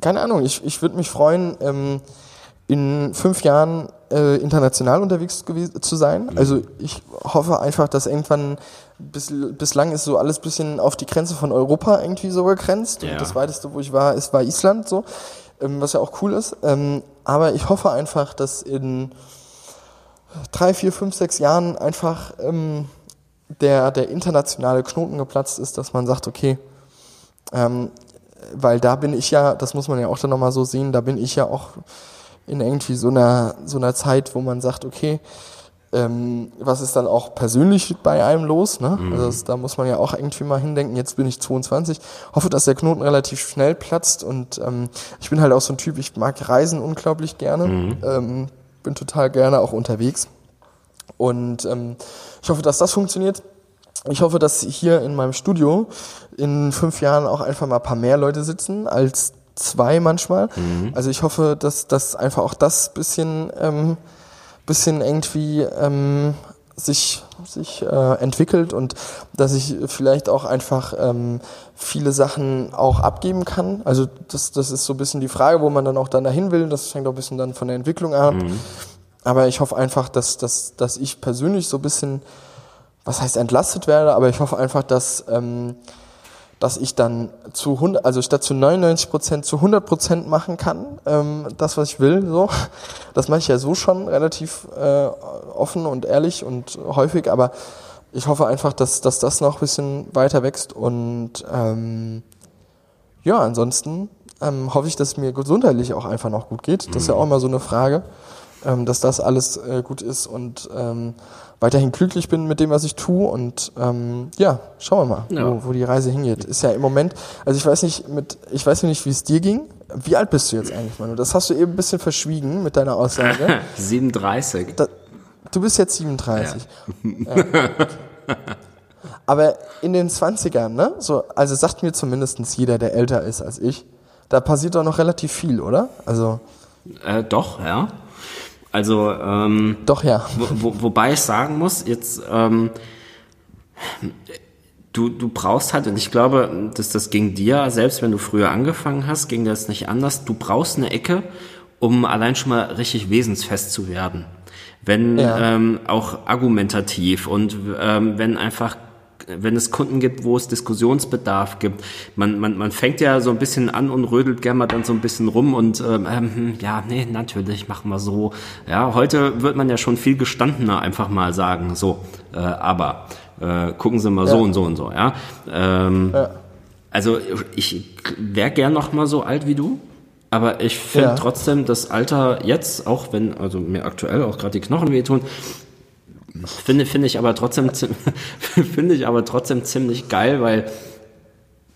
keine Ahnung, ich, ich würde mich freuen, ähm, in fünf Jahren äh, international unterwegs zu sein. Mhm. Also ich hoffe einfach, dass irgendwann bis, bislang ist so alles bisschen auf die Grenze von Europa irgendwie so begrenzt. Ja. Und das weiteste, wo ich war, ist war Island so, ähm, was ja auch cool ist. Ähm, aber ich hoffe einfach, dass in drei, vier, fünf, sechs Jahren einfach ähm, der, der internationale Knoten geplatzt ist, dass man sagt, okay, ähm, weil da bin ich ja, das muss man ja auch dann nochmal so sehen, da bin ich ja auch in irgendwie so einer, so einer Zeit, wo man sagt, okay, ähm, was ist dann auch persönlich bei einem los? Ne? Mhm. Also das, da muss man ja auch irgendwie mal hindenken, jetzt bin ich 22, hoffe, dass der Knoten relativ schnell platzt und ähm, ich bin halt auch so ein Typ, ich mag Reisen unglaublich gerne, mhm. ähm, bin total gerne auch unterwegs und ähm, ich hoffe, dass das funktioniert. Ich hoffe, dass hier in meinem Studio in fünf Jahren auch einfach mal ein paar mehr Leute sitzen als zwei manchmal. Mhm. Also ich hoffe, dass, dass einfach auch das bisschen, ähm, bisschen irgendwie ähm, sich, sich äh, entwickelt und dass ich vielleicht auch einfach ähm, viele Sachen auch abgeben kann. Also das, das ist so ein bisschen die Frage, wo man dann auch dann dahin will. Das hängt auch ein bisschen dann von der Entwicklung ab. Mhm. Aber ich hoffe einfach, dass, dass, dass ich persönlich so ein bisschen, was heißt entlastet werde, aber ich hoffe einfach, dass ähm, dass ich dann zu 100, also statt zu 99 Prozent zu 100 Prozent machen kann, ähm, das was ich will. So, das mache ich ja so schon relativ äh, offen und ehrlich und häufig, aber ich hoffe einfach, dass, dass das noch ein bisschen weiter wächst und ähm, ja, ansonsten ähm, hoffe ich, dass es mir gesundheitlich auch einfach noch gut geht. Das ist ja auch immer so eine Frage, ähm, dass das alles äh, gut ist und ähm, weiterhin glücklich bin mit dem, was ich tue. Und ähm, ja, schauen wir mal, ja. wo, wo die Reise hingeht. Ist ja im Moment, also ich weiß nicht, mit, ich weiß nicht, wie es dir ging. Wie alt bist du jetzt eigentlich, Manu? Das hast du eben ein bisschen verschwiegen mit deiner Aussage. [laughs]
37.
Da, du bist jetzt 37. Ja. ja. Aber in den 20ern, ne? So, also sagt mir zumindest jeder, der älter ist als ich, da passiert doch noch relativ viel, oder? Also.
Äh, doch, ja. Also ähm,
doch ja.
Wo, wo, wobei ich sagen muss, jetzt ähm, du du brauchst halt und ich glaube, dass das ging dir selbst, wenn du früher angefangen hast, ging das nicht anders. Du brauchst eine Ecke, um allein schon mal richtig wesensfest zu werden. Wenn ja. ähm, auch argumentativ und ähm, wenn einfach wenn es Kunden gibt, wo es Diskussionsbedarf gibt. Man, man, man fängt ja so ein bisschen an und rödelt gerne mal dann so ein bisschen rum und ähm, hm, ja, nee, natürlich, machen wir so. Ja, heute wird man ja schon viel gestandener einfach mal sagen, so, äh, aber äh, gucken Sie mal ja. so und so und so, ja. Ähm, ja. Also ich wäre gern noch mal so alt wie du. Aber ich finde ja. trotzdem das Alter jetzt, auch wenn, also mir aktuell auch gerade die Knochen wehtun, Finde, finde ich aber trotzdem, [laughs] finde ich aber trotzdem ziemlich geil, weil,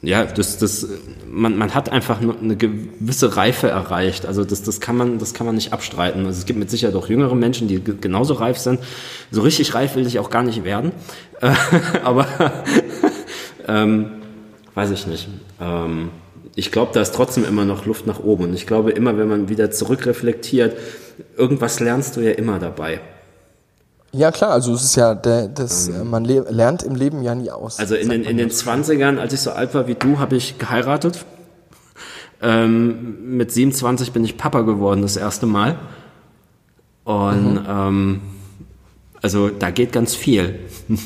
ja, das, das, man, man hat einfach eine gewisse Reife erreicht. Also das, das kann man, das kann man nicht abstreiten. Also es gibt mit Sicherheit auch jüngere Menschen, die genauso reif sind. So richtig reif will ich auch gar nicht werden. [laughs] aber, [laughs] ähm, weiß ich nicht. Ähm, ich glaube, da ist trotzdem immer noch Luft nach oben. Und ich glaube, immer wenn man wieder zurückreflektiert, irgendwas lernst du ja immer dabei.
Ja, klar, also es ist ja, der, das, ähm, man lernt im Leben ja nie aus.
Also in den, in den 20ern, als ich so alt war wie du, habe ich geheiratet. Ähm, mit 27 bin ich Papa geworden das erste Mal. Und mhm. ähm, also da geht ganz viel. [laughs]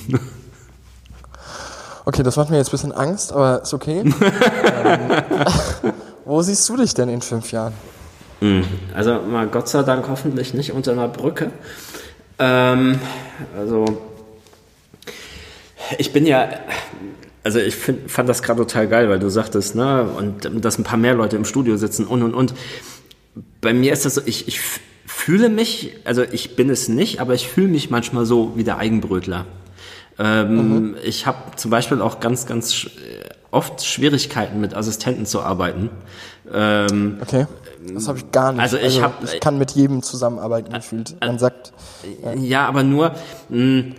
okay, das macht mir jetzt ein bisschen Angst, aber ist okay. [laughs] ähm, wo siehst du dich denn in fünf Jahren?
Hm, also mal Gott sei Dank hoffentlich nicht unter einer Brücke. Ähm, also, ich bin ja, also ich find, fand das gerade total geil, weil du sagtest, ne, und dass ein paar mehr Leute im Studio sitzen und und und. Bei mir ist das so, ich, ich fühle mich, also ich bin es nicht, aber ich fühle mich manchmal so wie der Eigenbrötler. Ähm, mhm. Ich habe zum Beispiel auch ganz, ganz oft Schwierigkeiten mit Assistenten zu arbeiten.
Ähm, okay. Das habe ich gar nicht.
Also ich, also, hab,
ich kann mit jedem zusammenarbeiten gefühlt. Man sagt.
Ja, ja aber nur. Mh, hm,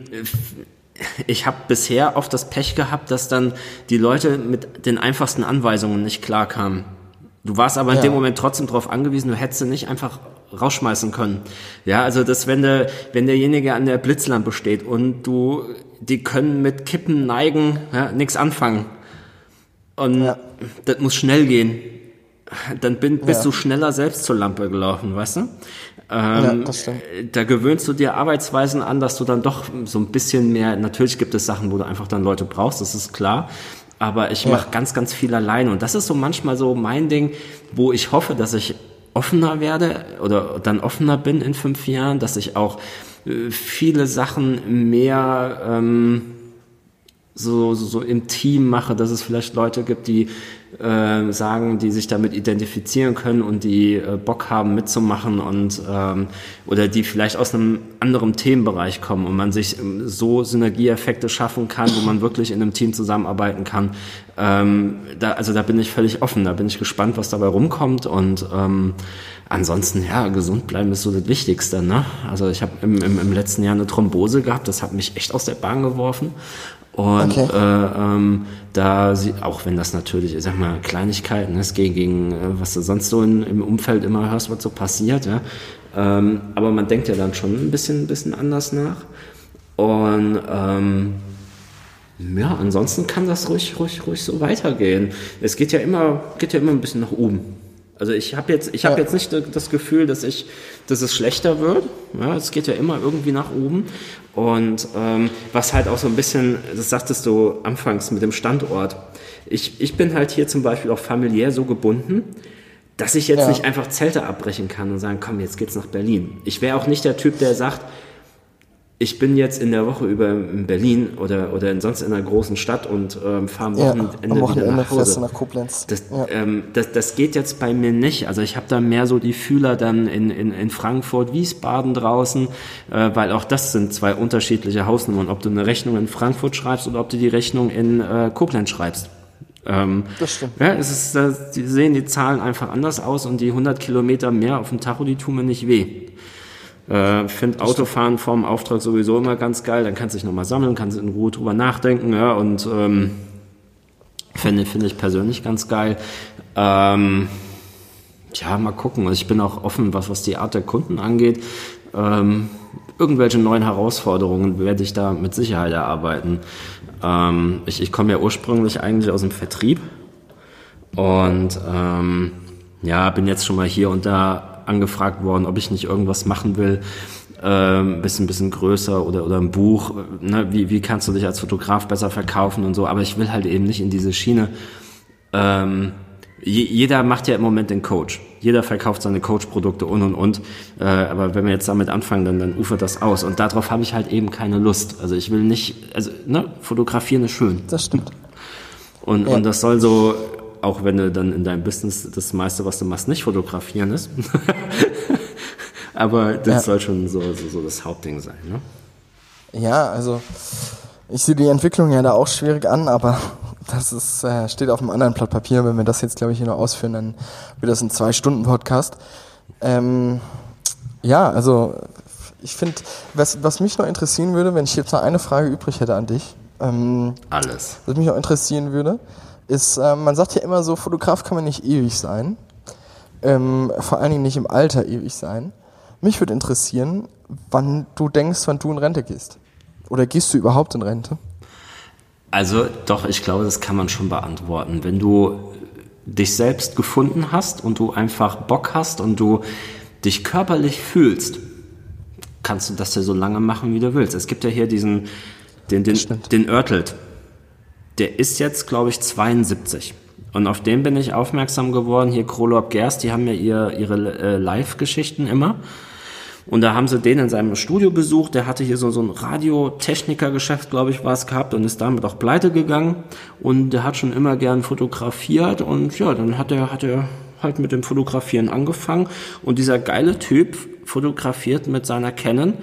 ich habe bisher oft das Pech gehabt, dass dann die Leute mit den einfachsten Anweisungen nicht klarkamen. Du warst aber in ja. dem Moment trotzdem darauf angewiesen, du hättest sie nicht einfach rausschmeißen können. Ja, also das, wenn der, wenn derjenige an der Blitzlampe steht und du, die können mit Kippen neigen, ja, nichts anfangen. Und ja. das muss schnell gehen. Dann bin, bist ja. du schneller selbst zur Lampe gelaufen, weißt du? Ähm, ja. Da gewöhnst du dir Arbeitsweisen an, dass du dann doch so ein bisschen mehr, natürlich gibt es Sachen, wo du einfach dann Leute brauchst, das ist klar. Aber ich ja. mache ganz, ganz viel allein. Und das ist so manchmal so mein Ding, wo ich hoffe, dass ich offener werde oder dann offener bin in fünf Jahren, dass ich auch äh, viele Sachen mehr ähm, so, so im Team mache, dass es vielleicht Leute gibt, die äh, sagen, die sich damit identifizieren können und die äh, Bock haben mitzumachen und ähm, oder die vielleicht aus einem anderen Themenbereich kommen und man sich ähm, so Synergieeffekte schaffen kann, wo man wirklich in einem Team zusammenarbeiten kann. Ähm, da, also da bin ich völlig offen, da bin ich gespannt, was dabei rumkommt und ähm, ansonsten ja gesund bleiben ist so das Wichtigste. Ne? Also ich habe im, im, im letzten Jahr eine Thrombose gehabt, das hat mich echt aus der Bahn geworfen und okay. äh, ähm, da sie, auch wenn das natürlich, ich sag mal, Kleinigkeiten ist gegen, gegen äh, was du sonst so in, im Umfeld immer hörst, was so passiert, ja. Ähm, aber man denkt ja dann schon ein bisschen, ein bisschen anders nach. Und ähm, ja, ansonsten kann das ruhig, ruhig, ruhig so weitergehen. Es geht ja immer, geht ja immer ein bisschen nach oben. Also ich habe jetzt, ich habe ja. jetzt nicht das Gefühl, dass ich, dass es schlechter wird. Ja, es geht ja immer irgendwie nach oben. Und ähm, was halt auch so ein bisschen, das sagtest du anfangs mit dem Standort. Ich, ich bin halt hier zum Beispiel auch familiär so gebunden, dass ich jetzt ja. nicht einfach Zelte abbrechen kann und sagen, komm, jetzt geht's nach Berlin. Ich wäre auch nicht der Typ, der sagt, ich bin jetzt in der Woche über in Berlin oder, oder in sonst in einer großen Stadt und ähm, fahre am Wochenende, ja, am Wochenende wieder nach Hause. nach Koblenz. Das, ja. ähm, das, das geht jetzt bei mir nicht. Also ich habe da mehr so die Fühler dann in, in, in Frankfurt, Wiesbaden draußen, äh, weil auch das sind zwei unterschiedliche Hausnummern. Ob du eine Rechnung in Frankfurt schreibst oder ob du die Rechnung in äh, Koblenz schreibst. Ähm, das stimmt. Ja, es ist, äh, die sehen die Zahlen einfach anders aus und die 100 Kilometer mehr auf dem Tacho, die tun mir nicht weh. Äh, Finde Autofahren vorm Auftrag sowieso immer ganz geil. Dann kannst du dich nochmal sammeln, kannst in Ruhe drüber nachdenken. Ja, und ähm, finde find ich persönlich ganz geil. Ähm, ja, mal gucken. Ich bin auch offen, was, was die Art der Kunden angeht. Ähm, irgendwelche neuen Herausforderungen werde ich da mit Sicherheit erarbeiten. Ähm, ich ich komme ja ursprünglich eigentlich aus dem Vertrieb und ähm, ja, bin jetzt schon mal hier und da angefragt worden, ob ich nicht irgendwas machen will, ähm, bisschen, bisschen größer oder, oder ein Buch, ne? wie, wie kannst du dich als Fotograf besser verkaufen und so, aber ich will halt eben nicht in diese Schiene. Ähm, jeder macht ja im Moment den Coach. Jeder verkauft seine Coach-Produkte und und und. Äh, aber wenn wir jetzt damit anfangen, dann, dann ufert das aus. Und darauf habe ich halt eben keine Lust. Also ich will nicht, also ne, fotografieren ist schön.
Das stimmt.
Und, ja. und das soll so auch wenn du dann in deinem Business das meiste, was du machst, nicht fotografieren ist. [laughs] Aber das ja. soll schon so, so, so, das Hauptding sein, ne?
Ja, also ich sehe die Entwicklung ja da auch schwierig an, aber [laughs] das ist, äh, steht auf einem anderen Blatt Papier. Wenn wir das jetzt, glaube ich, hier noch ausführen, dann wird das ein Zwei-Stunden-Podcast. Ähm, ja, also ich finde, was, was mich noch interessieren würde, wenn ich jetzt noch eine Frage übrig hätte an dich. Ähm,
Alles.
Was mich noch interessieren würde, ist, äh, man sagt ja immer so, Fotograf kann man nicht ewig sein. Ähm, vor allen Dingen nicht im Alter ewig sein. Mich würde interessieren, wann du denkst, wann du in Rente gehst. Oder gehst du überhaupt in Rente?
Also doch, ich glaube, das kann man schon beantworten. Wenn du dich selbst gefunden hast und du einfach Bock hast und du dich körperlich fühlst, kannst du das ja so lange machen, wie du willst. Es gibt ja hier diesen, den, den, den Örtelt der ist jetzt, glaube ich, 72. Und auf den bin ich aufmerksam geworden. Hier Krolop Gerst, die haben ja ihr, ihre äh, Live-Geschichten immer. Und da haben sie den in seinem Studio besucht. Der hatte hier so, so ein Radiotechniker-Geschäft, glaube ich, war es gehabt und ist damit auch pleite gegangen. Und der hat schon immer gern fotografiert. Und ja, dann hat er, hat er halt mit dem Fotografieren angefangen. Und dieser geile Typ fotografiert mit seiner Canon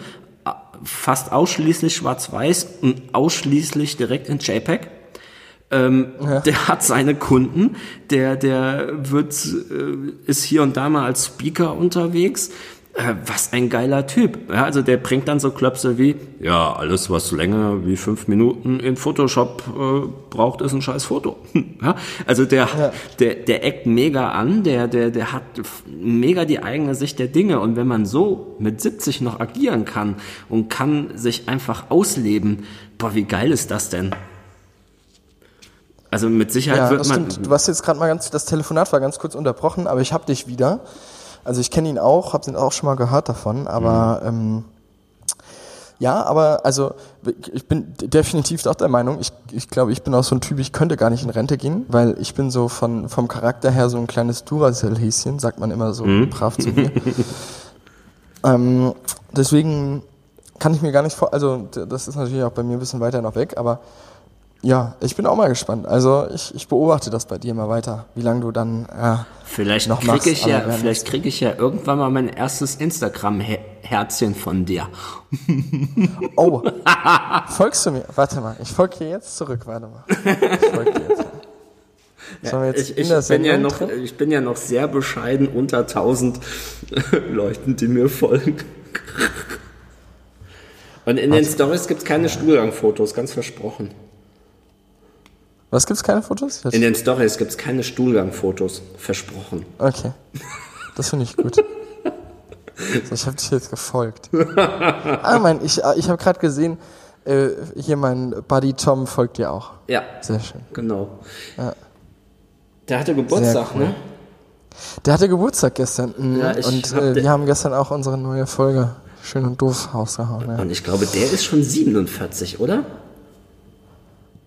äh, fast ausschließlich schwarz-weiß und ausschließlich direkt in JPEG. Ähm, ja. Der hat seine Kunden, der, der wird, äh, ist hier und da mal als Speaker unterwegs. Äh, was ein geiler Typ. Ja, also der bringt dann so Klöpse wie, ja, alles was länger wie fünf Minuten in Photoshop äh, braucht, ist ein scheiß Foto. [laughs] ja, also der, ja. der, der eckt mega an, der, der, der hat mega die eigene Sicht der Dinge. Und wenn man so mit 70 noch agieren kann und kann sich einfach ausleben, boah, wie geil ist das denn? Also mit Sicherheit
Ja,
wird
das
man.
stimmt. Du hast jetzt gerade mal ganz, das Telefonat war ganz kurz unterbrochen, aber ich hab dich wieder. Also ich kenne ihn auch, habe ihn auch schon mal gehört davon, aber
Mhm.
ähm, ja, aber also ich bin definitiv auch der Meinung, ich, ich glaube, ich bin auch so ein Typ, ich könnte gar nicht in Rente gehen, weil ich bin so von vom Charakter her so ein kleines Duracell-Häschen, sagt man immer so
Mhm.
brav zu mir. [laughs] ähm, deswegen kann ich mir gar nicht vor, also das ist natürlich auch bei mir ein bisschen weiter noch weg, aber ja, ich bin auch mal gespannt. Also ich, ich beobachte das bei dir mal weiter, wie lange du dann äh,
Vielleicht
noch
kriege
machst,
ich ja, vielleicht kriege ich ja irgendwann mal mein erstes Instagram-Herzchen von dir. [laughs]
Oh, folgst du mir? Warte mal, ich folge dir jetzt zurück, warte mal. Ich folge dir jetzt. Jetzt
Ich, bin ja noch, ich bin ja noch sehr bescheiden unter 1000 [laughs] Leuten, die mir folgen. Und in den Stories gibt es keine Stuhlgangfotos, ganz versprochen.
Was gibt's keine Fotos?
In den Stories gibt es keine Stuhlgangfotos, versprochen.
Okay, das finde ich gut. So, [laughs] ich habe dich jetzt gefolgt. Ah, mein, ich, ich habe gerade gesehen, äh, hier mein Buddy Tom folgt dir auch.
Ja,
Sehr schön.
genau. Der hatte Geburtstag,
cool.
ne?
Der hatte Geburtstag gestern mhm.
Ja, ich
und
hab
äh, wir haben gestern auch unsere neue Folge schön und doof rausgehauen. Ja,
Und ich glaube, der ist schon 47, oder?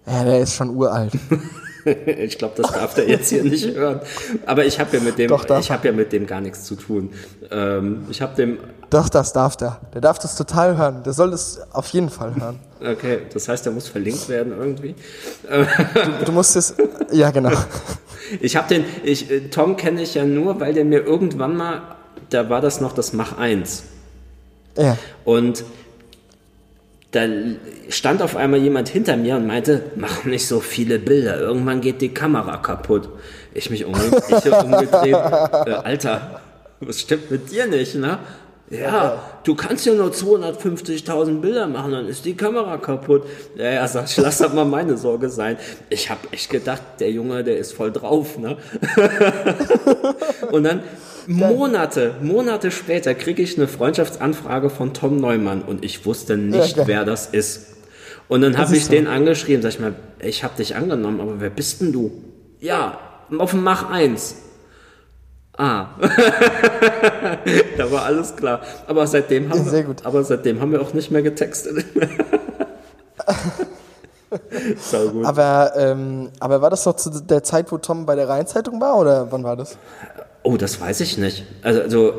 Ja der ist schon uralt. [laughs]
Ich glaube, das darf der jetzt hier nicht hören. Aber ich habe ja mit dem,
Doch,
ich habe ja mit dem gar nichts zu tun. Ähm, ich habe dem,
Doch, das darf der. Der darf das total hören. Der soll das auf jeden Fall hören.
okay, das heißt, der muss verlinkt werden irgendwie.
Du musst es, ja genau. [laughs]
Ich habe den, ich, äh, Tom kenne ich ja nur, weil der mir irgendwann mal, da war das noch das Mach 1.
Ja,
Und da stand auf einmal jemand hinter mir und meinte, mach nicht so viele Bilder, irgendwann geht die Kamera kaputt. Ich mich umge ich umgedreht, äh, Alter, was stimmt mit dir nicht, ne? Ja, du kannst ja nur 250.000 Bilder machen, dann ist die Kamera kaputt. Ja, ja, sag ich, lass das mal meine Sorge sein. Ich habe echt gedacht, der Junge, der ist voll drauf, ne? [laughs] Und dann Monate, Monate später kriege ich eine Freundschaftsanfrage von Tom Neumann und ich wusste nicht,
Ja,
wer das ist. Und dann habe ich
so.
den angeschrieben, sag ich mal, ich habe dich angenommen, aber wer bist denn du? Ja, auf dem Mach 1. Ah. [laughs] da war alles klar. Aber seitdem haben
Sehr
wir,
gut.
aber seitdem haben wir auch nicht mehr getextet. [laughs] so gut.
aber, ähm, aber war das noch zu der Zeit, wo Tom bei der Rheinzeitung war oder wann war das?
Oh, das weiß ich nicht. Also, also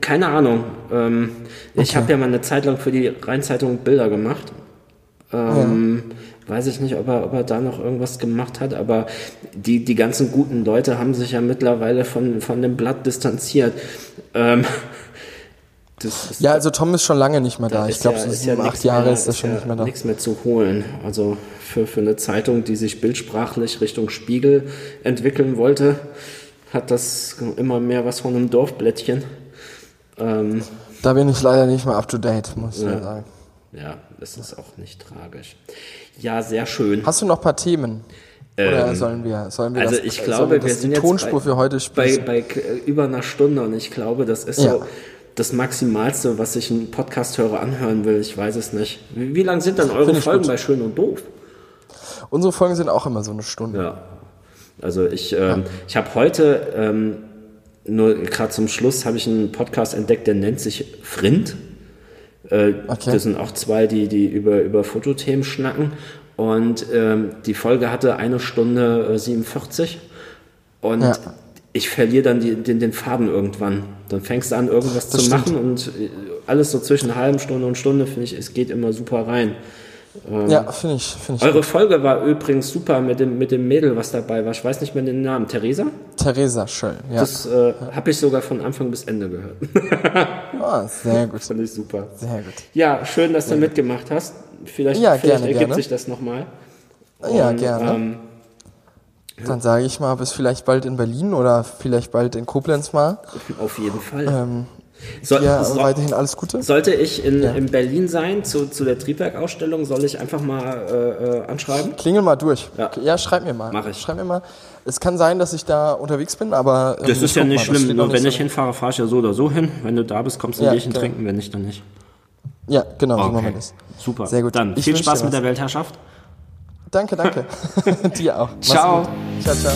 keine Ahnung. Ähm, Ich
Okay.
habe ja mal eine Zeit lang für die Rheinzeitung Bilder gemacht. Ähm, Weiß ich nicht, ob er, ob er da noch irgendwas gemacht hat, aber die, die ganzen guten Leute haben sich ja mittlerweile von, von dem Blatt distanziert. Ähm,
Ja, also Tom ist schon lange nicht mehr da. Ich glaube,
ja
sieben,
nix
acht Jahre
mehr-
ist das schon
ja
nicht mehr da.
Nichts mehr zu holen. Also für, für eine Zeitung, die sich bildsprachlich Richtung Spiegel entwickeln wollte, hat das immer mehr was von einem Dorfblättchen. Ähm,
Da bin ich leider nicht mehr up to date, muss ich
Ja.
sagen.
ja, das ist auch nicht tragisch. Ja, sehr schön.
Hast du noch ein paar Themen? Oder sollen wir, sollen wir
also
das,
ich glaube,
wir
sind
die
jetzt
Tonspur
bei-
für heute
bei,
spielen?
bei k- über einer Stunde und ich glaube, das ist
Ja.
so das Maximalste, was sich ein Podcast-Hörer anhören will. Ich weiß es nicht. Wie, wie lang sind dann eure
ich
Folgen
gut.
bei Schön und Doof?
Unsere Folgen sind auch immer so eine Stunde.
Ja. Also ich, ähm, ich habe heute, ähm, nur gerade zum Schluss, habe ich einen Podcast entdeckt, der nennt sich Frind. Äh,
Okay.
Das sind auch zwei, die, die über, über Fotothemen schnacken. Und ähm, die Folge hatte eine Stunde äh, 47. Und
Ja.
ich verliere dann die, den, den Faden irgendwann. Dann fängst du an, irgendwas
Das
zu
stimmt.
machen und äh, alles so zwischen einer halben Stunde und Stunde, finde ich, es geht immer super rein.
Ja, finde ich, finde ich.
Eure Folge war übrigens super mit dem, mit dem Mädel, was dabei war. Ich weiß nicht mehr den Namen. Theresa?
Theresa Schöll, ja.
Das äh, habe ich sogar von Anfang bis Ende gehört. [laughs]
ah, sehr gut,
Fand ich super.
sehr gut.
Ja, schön, dass du mitgemacht hast. Vielleicht,
Ja,
vielleicht
gerne,
ergibt
gerne.
sich das nochmal.
Ja, gerne.
Ähm,
Dann sage ich mal, bis vielleicht bald in Berlin oder vielleicht bald in Koblenz mal.
auf jeden Fall.
Ähm,
so,
ja,
so,
weiterhin alles Gute.
sollte ich in, in Berlin sein zu, zu der Triebwerk-Ausstellung, soll ich einfach mal äh, äh, anschreiben?
Klingel mal durch.
Ja.
schreib mir mal.
Mach ich.
Schreib mir mal. Es kann sein, dass ich da unterwegs bin, aber. ähm,
Das ist ja nicht
mal,
schlimm. Nur wenn ich
so-
hinfahre, fahre ich ja so oder so hin. Wenn du da bist, kommst du ein
Ja,
Bierchen
genau.
trinken. Wenn nicht, dann nicht.
Ja, genau, so
Okay.
machen wir das.
Super.
Sehr gut.
Dann
Ich
viel Spaß mit der Weltherrschaft.
Danke, danke. [laughs] [laughs] Dir auch.
Ciao.
Ciao, ciao.